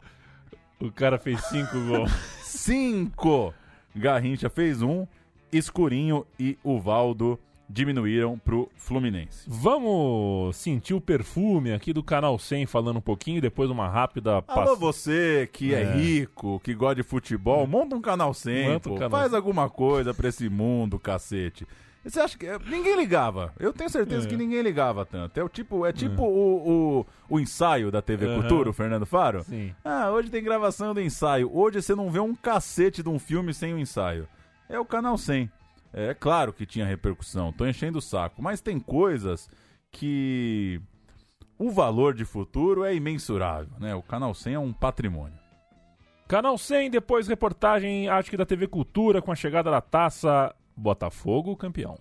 Speaker 2: O cara fez 5 gols.
Speaker 3: 5. Garrincha fez um, Escurinho e o Valdo diminuíram pro Fluminense.
Speaker 2: Vamos sentir o perfume aqui do Canal 100 falando um pouquinho, depois uma rápida
Speaker 3: Alô,
Speaker 2: passada.
Speaker 3: você que é.
Speaker 2: É.
Speaker 3: rico, que gosta de futebol, monta um canal 100,
Speaker 2: Monta um
Speaker 3: pô.
Speaker 2: canal.
Speaker 3: faz alguma coisa pra esse mundo, cacete. Você acha que ninguém ligava? Eu tenho certeza
Speaker 2: É.
Speaker 3: que ninguém ligava tanto. É o tipo, é tipo o, o, o ensaio da TV
Speaker 2: Aham.
Speaker 3: Cultura, o Fernando Faro.
Speaker 2: Sim.
Speaker 3: Ah, hoje tem gravação do ensaio. Hoje você não vê um cacete de um filme sem o ensaio. É o canal 100. É claro que tinha repercussão, tô enchendo o saco, mas tem coisas que o valor de futuro é imensurável, né? O canal 100 é um patrimônio.
Speaker 2: Canal 100, depois reportagem, acho que da TV Cultura, com a chegada da taça Botafogo campeão.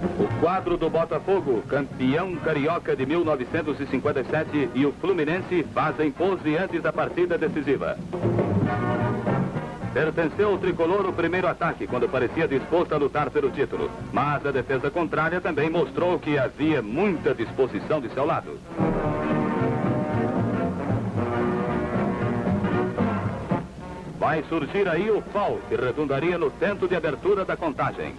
Speaker 12: O quadro do Botafogo, campeão carioca de 1957 e o Fluminense fazem pose antes da partida decisiva. Pertenceu ao tricolor o primeiro ataque, quando parecia disposto a lutar pelo título. Mas a defesa contrária também mostrou que havia muita disposição de seu lado. Vai surgir aí o pau, que redundaria no tento de abertura da contagem.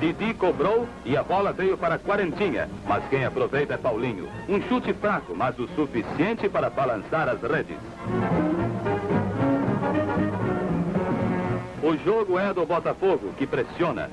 Speaker 12: Didi cobrou e a bola veio para Quarentinha, mas quem aproveita é Paulinho. Um chute fraco, mas o suficiente para balançar as redes. O jogo é do Botafogo, que pressiona.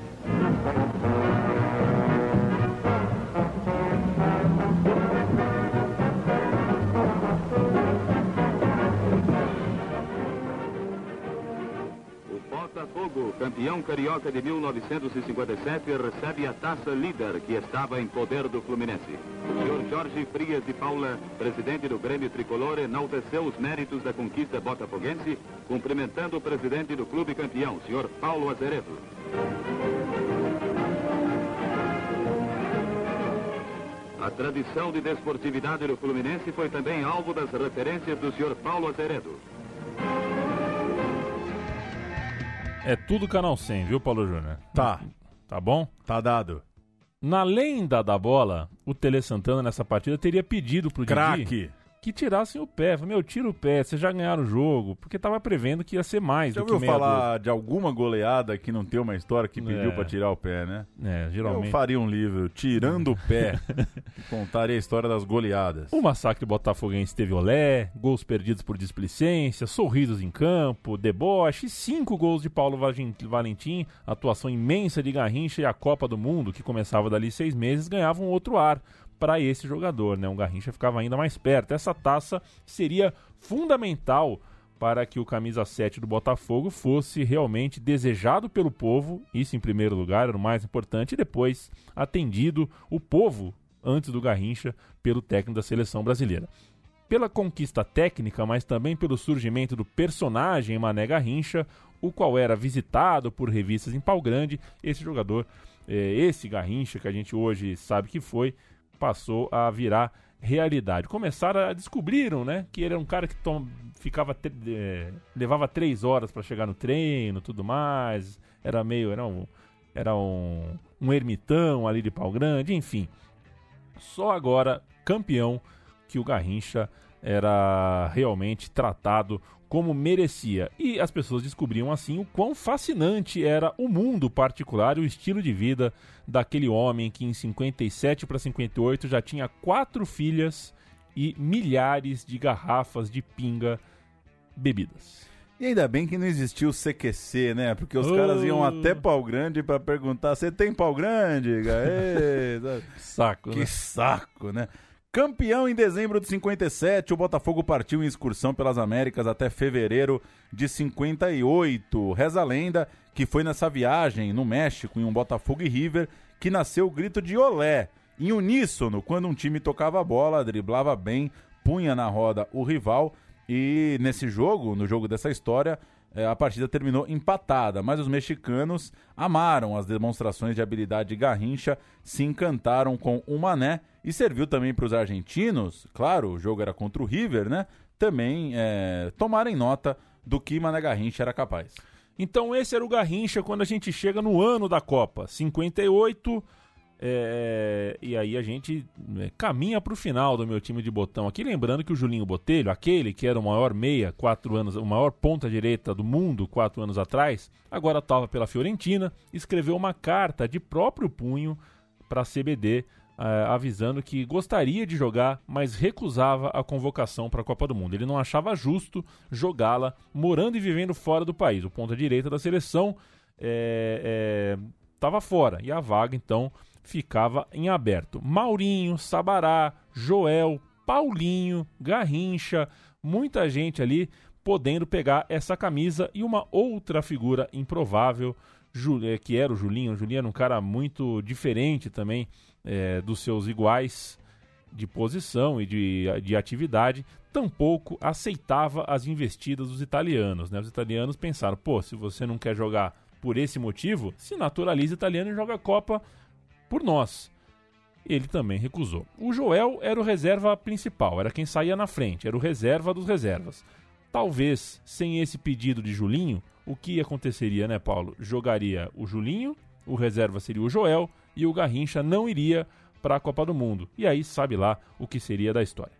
Speaker 12: Botafogo, campeão carioca de 1957, recebe a taça líder que estava em poder do Fluminense. O senhor Jorge Frias de Paula, presidente do Grêmio Tricolor, enalteceu os méritos da conquista botafoguense, cumprimentando o presidente do clube campeão, senhor Paulo Azeredo. A tradição de desportividade do Fluminense foi também alvo das referências do senhor Paulo Azeredo.
Speaker 2: É tudo Canal 100, viu, Paulo Júnior?
Speaker 3: Tá.
Speaker 2: Tá bom?
Speaker 3: Tá dado.
Speaker 2: Na lenda da bola, o Tele Santana nessa partida teria pedido pro Didi
Speaker 3: Craque.
Speaker 2: Que tirassem o pé. Falei, Meu, tira o pé, vocês já ganharam o jogo. Porque tava prevendo que ia ser mais
Speaker 3: Já
Speaker 2: do que
Speaker 3: ouviu falar de alguma goleada que não tem uma história que pediu
Speaker 2: É.
Speaker 3: pra tirar o pé, né?
Speaker 2: dúzia. É, geralmente.
Speaker 3: Eu faria um livro, Tirando o Pé, e contaria a história das goleadas.
Speaker 2: O massacre botafoguense teve olé, gols perdidos por displicência, sorrisos em campo, deboche, cinco gols de Paulo Valentim, atuação imensa de Garrincha e a Copa do Mundo, que começava dali seis meses, ganhava um outro ar para esse jogador, né? O Garrincha ficava ainda mais perto. Essa taça seria fundamental para que o camisa 7 do Botafogo fosse realmente desejado pelo povo, isso em primeiro lugar, era o mais importante, e depois atendido o povo antes do Garrincha pelo técnico da seleção brasileira. Pela conquista técnica, mas também pelo surgimento do personagem Mané Garrincha, o qual era visitado por revistas em pau grande, esse jogador, eh, esse Garrincha que a gente hoje sabe que foi, passou a virar realidade. Começaram a descobriram, né, que ele era um cara que tom- ficava eh, levava três horas para chegar no treino, tudo mais, era meio era um, era um, um ermitão ali de pau grande, enfim. Só agora campeão que o Garrincha era realmente tratado como merecia. E as pessoas descobriam assim o quão fascinante era o mundo particular e o estilo de vida daquele homem que em 57 para 58 já tinha quatro filhas e milhares de garrafas de pinga bebidas.
Speaker 3: E ainda bem que não existiu o CQC, né? Porque os
Speaker 2: Oh.
Speaker 3: caras iam até pau grande pra perguntar: você tem pau grande? Gaê?"
Speaker 2: Saco,
Speaker 3: que
Speaker 2: né?
Speaker 3: saco, né? Campeão em dezembro de 57, o Botafogo partiu em excursão pelas Américas até fevereiro de 58. Reza a lenda que foi nessa viagem no México, em um Botafogo e River, que nasceu o grito de olé, em uníssono, quando um time tocava a bola, driblava bem, punha na roda o rival. E nesse jogo, no jogo dessa história, a partida terminou empatada, mas os mexicanos amaram as demonstrações de habilidade de Garrincha, se encantaram com o Mané e serviu também para os argentinos, claro, o jogo era contra o River, né? Também eh, tomarem nota do que Mané Garrincha era capaz.
Speaker 2: Então esse era o Garrincha quando a gente chega no ano da Copa, 58. É, e aí a gente né, caminha para o final do meu time de botão aqui, lembrando que o Julinho Botelho, aquele que era o maior meia quatro anos, o maior ponta direita do mundo quatro anos atrás, agora estava pela Fiorentina, escreveu uma carta de próprio punho para a CBD, eh, avisando que gostaria de jogar, mas recusava a convocação para a Copa do Mundo. Ele não achava justo jogá-la morando e vivendo fora do país. O ponta direita da seleção estava fora e a vaga então ficava em aberto. Maurinho, Sabará, Joel, Paulinho, Garrincha, muita gente ali podendo pegar essa camisa e uma outra figura improvável eh, que era o Julinho. O Julinho era um cara muito diferente também eh, dos seus iguais. de posição e de, de atividade, tampouco aceitava as investidas dos italianos. Né? Os italianos pensaram: pô, se você não quer jogar por esse motivo, se naturaliza italiano e joga Copa por nós. Ele também recusou. O Joel era o reserva principal, era quem saía na frente, era o reserva dos reservas. Talvez sem esse pedido de Julinho, o que aconteceria, né, Paulo? Jogaria o Julinho, o reserva seria o Joel e o Garrincha não iria para a Copa do Mundo. E aí sabe lá o que seria da história.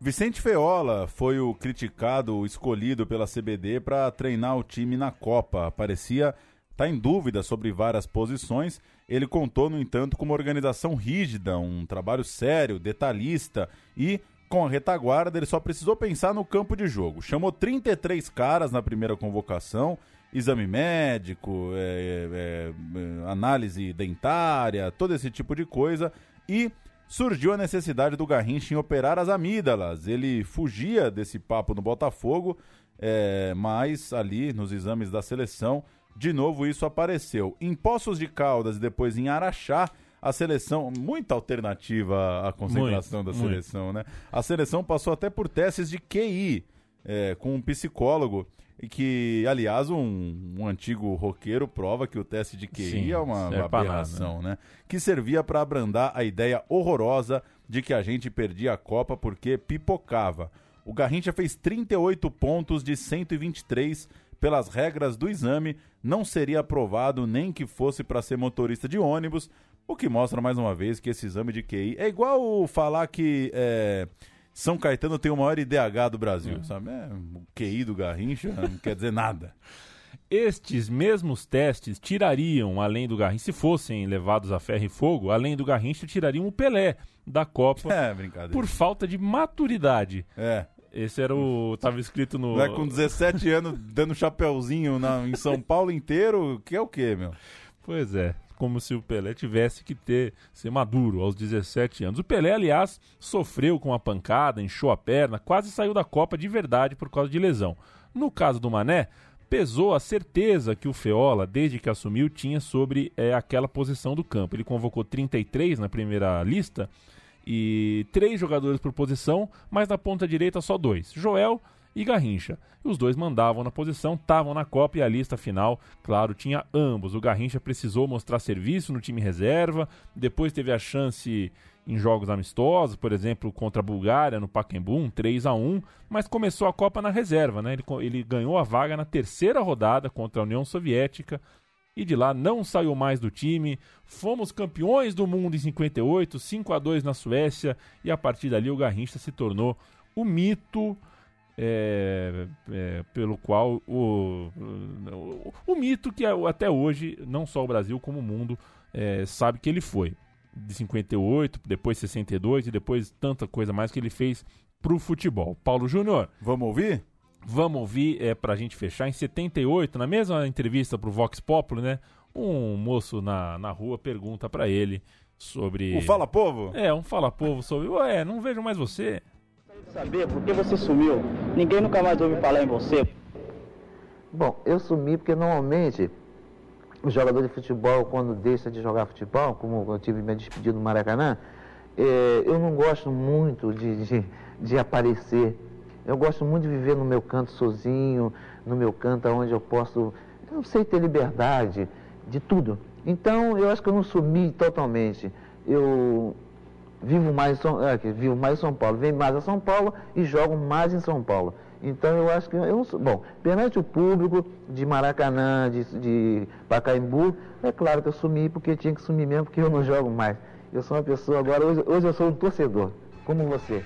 Speaker 3: Vicente Feola foi o criticado, escolhido pela CBD para treinar o time na Copa. Parecia estar tá em dúvida sobre várias posições. Ele contou, no entanto, com uma organização rígida, um trabalho sério, detalhista e com a retaguarda, ele só precisou pensar no campo de jogo. Chamou 33 caras na primeira convocação, exame médico, é, é, é, análise dentária, todo esse tipo de coisa. E surgiu a necessidade do Garrincha em operar as amígdalas. Ele fugia desse papo no Botafogo, é, mas ali nos exames da seleção, de novo isso apareceu. Em Poços de Caldas e depois em Araxá, a seleção, muita alternativa à concentração muito, da seleção, muito. né? A seleção passou até por testes de QI é, com um psicólogo e que, aliás, um, um, antigo roqueiro prova que o teste de QI Sim, é uma, uma aberração, nada, né? né? Que servia para abrandar a ideia horrorosa de que a gente perdia a Copa porque pipocava. O Garrincha fez 38 pontos de 123 pelas regras do exame, não seria aprovado nem que fosse para ser motorista de ônibus, o que mostra mais uma vez que esse exame de QI é igual falar que é, São Caetano tem o maior IDH do Brasil, é. sabe? É, o QI do Garrincha não quer dizer nada.
Speaker 2: Estes mesmos testes tirariam, além do Garrincha, se fossem levados a ferro e fogo, além do Garrincha, tirariam o Pelé da Copa
Speaker 3: é,
Speaker 2: por falta de maturidade.
Speaker 3: É.
Speaker 2: Esse era o. Tava escrito no.
Speaker 3: Vai com 17 anos dando chapéuzinho na, em São Paulo inteiro, que é o quê, meu?
Speaker 2: Pois é como se o Pelé tivesse que ter ser maduro aos 17 anos. O Pelé, aliás, sofreu com uma pancada, inchou a perna, quase saiu da Copa de verdade por causa de lesão. No caso do Mané, pesou a certeza que o Feola, desde que assumiu, tinha sobre é, aquela posição do campo. Ele convocou 33 na primeira lista e três jogadores por posição, mas na ponta direita só dois: Joel e Garrincha. E os dois mandavam na posição, estavam na Copa e a lista final, claro, tinha ambos. O Garrincha precisou mostrar serviço no time reserva, depois teve a chance em jogos amistosos, por exemplo, contra a Bulgária no Pacaembu, um 3 a 1 mas começou a Copa na reserva, né? Ele, ele ganhou a vaga na terceira rodada contra a União Soviética e de lá não saiu mais do time. Fomos campeões do mundo em 58, 5 a 2 na Suécia e a partir dali o Garrincha se tornou o mito é, é, pelo qual o, o, o, mito que até hoje, não só o Brasil como o mundo, é, sabe que ele foi. De 58, depois 62 e depois tanta coisa mais que ele fez pro futebol. Paulo Júnior.
Speaker 3: Vamos ouvir?
Speaker 2: Vamos ouvir, é, pra gente fechar. Em 78, na mesma entrevista pro Vox Populi, né? Um moço na, na rua pergunta para ele sobre.
Speaker 3: Um Fala Povo?
Speaker 2: É, um Fala Povo sobre. Ué, não vejo mais você
Speaker 13: saber por que você sumiu. Ninguém nunca mais ouve falar em você.
Speaker 5: Bom, eu sumi porque normalmente o jogador de futebol, quando deixa de jogar futebol, como eu tive me despedido no Maracanã, é, eu não gosto muito de, de, de, aparecer. Eu gosto muito de viver no meu canto sozinho, no meu canto onde eu posso, eu não sei, ter liberdade de tudo. Então, eu acho que eu não sumi totalmente. Eu vivo mais, São, é, vivo mais em São Paulo, venho mais a São Paulo e jogo mais em São Paulo. Então eu acho que eu não sou. Bom, perante o público de Maracanã, de, de Pacaembu, é claro que eu sumi porque tinha que sumir mesmo, porque eu não jogo mais. Eu sou uma pessoa agora, hoje, hoje eu sou um torcedor, como você.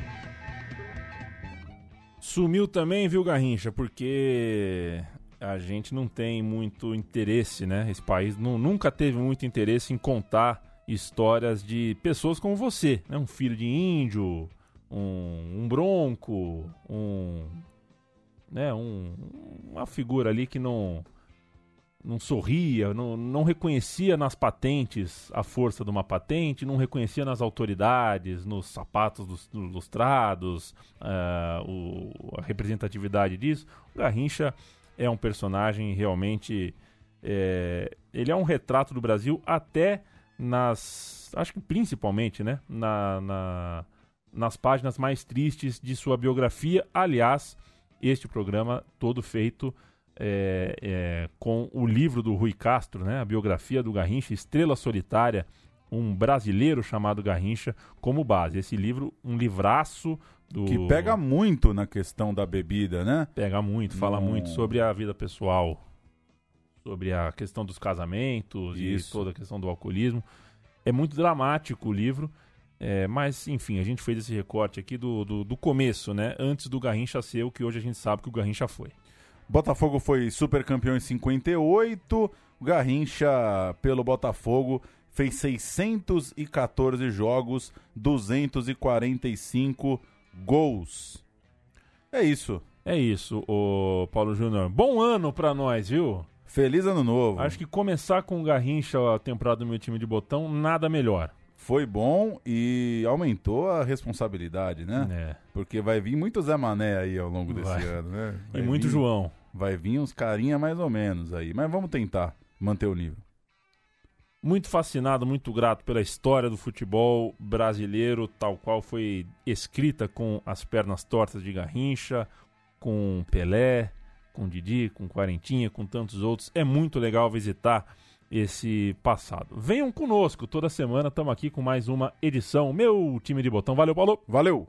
Speaker 2: Sumiu também, viu, Garrincha? Porque a gente não tem muito interesse, né? Esse país não, nunca teve muito interesse em contar histórias de pessoas como você, né? um filho de índio, um, um bronco, um, né? um, uma figura ali que não não sorria, não, não reconhecia nas patentes a força de uma patente, não reconhecia nas autoridades, nos sapatos dos, dos lustrados, uh, o, a representatividade disso. O Garrincha é um personagem realmente. É, ele é um retrato do Brasil até nas. Acho que principalmente, né? Na, na, nas páginas mais tristes de sua biografia. Aliás, este programa todo feito é, é, com o livro do Rui Castro, né? A biografia do Garrincha, Estrela Solitária, um brasileiro chamado Garrincha, como base. Esse livro, um livraço do...
Speaker 3: Que pega muito na questão da bebida, né?
Speaker 2: Pega muito, fala
Speaker 3: Não.
Speaker 2: muito sobre a vida pessoal, sobre a questão dos casamentos
Speaker 3: Isso.
Speaker 2: e toda a questão do alcoolismo. É muito dramático o livro, é, mas enfim, a gente fez esse recorte aqui do, do, do começo, né? Antes do Garrincha ser o que hoje a gente sabe que o Garrincha foi.
Speaker 3: Botafogo foi super campeão em 58. O Garrincha, pelo Botafogo, fez 614 jogos, 245 gols. É isso.
Speaker 2: É isso, o Paulo Júnior. Bom ano pra nós, viu?
Speaker 3: Feliz ano novo.
Speaker 2: Acho que começar com o Garrincha a temporada do meu time de botão, nada melhor.
Speaker 3: Foi bom e aumentou a responsabilidade, né?
Speaker 2: É.
Speaker 3: Porque vai vir muito Zé Mané aí ao longo desse
Speaker 2: Vai.
Speaker 3: ano, né?
Speaker 2: E
Speaker 3: Vai
Speaker 2: muito
Speaker 3: vir-
Speaker 2: João.
Speaker 3: Vai vir uns carinha mais ou menos aí. Mas vamos tentar manter o nível.
Speaker 2: Muito fascinado, muito grato pela história do futebol brasileiro, tal qual foi escrita com as pernas tortas de Garrincha, com Pelé, com Didi, com Quarentinha, com tantos outros. É muito legal visitar esse passado. Venham conosco, toda semana estamos aqui com mais uma edição. Meu time de botão. Valeu, Paulo.
Speaker 3: Valeu.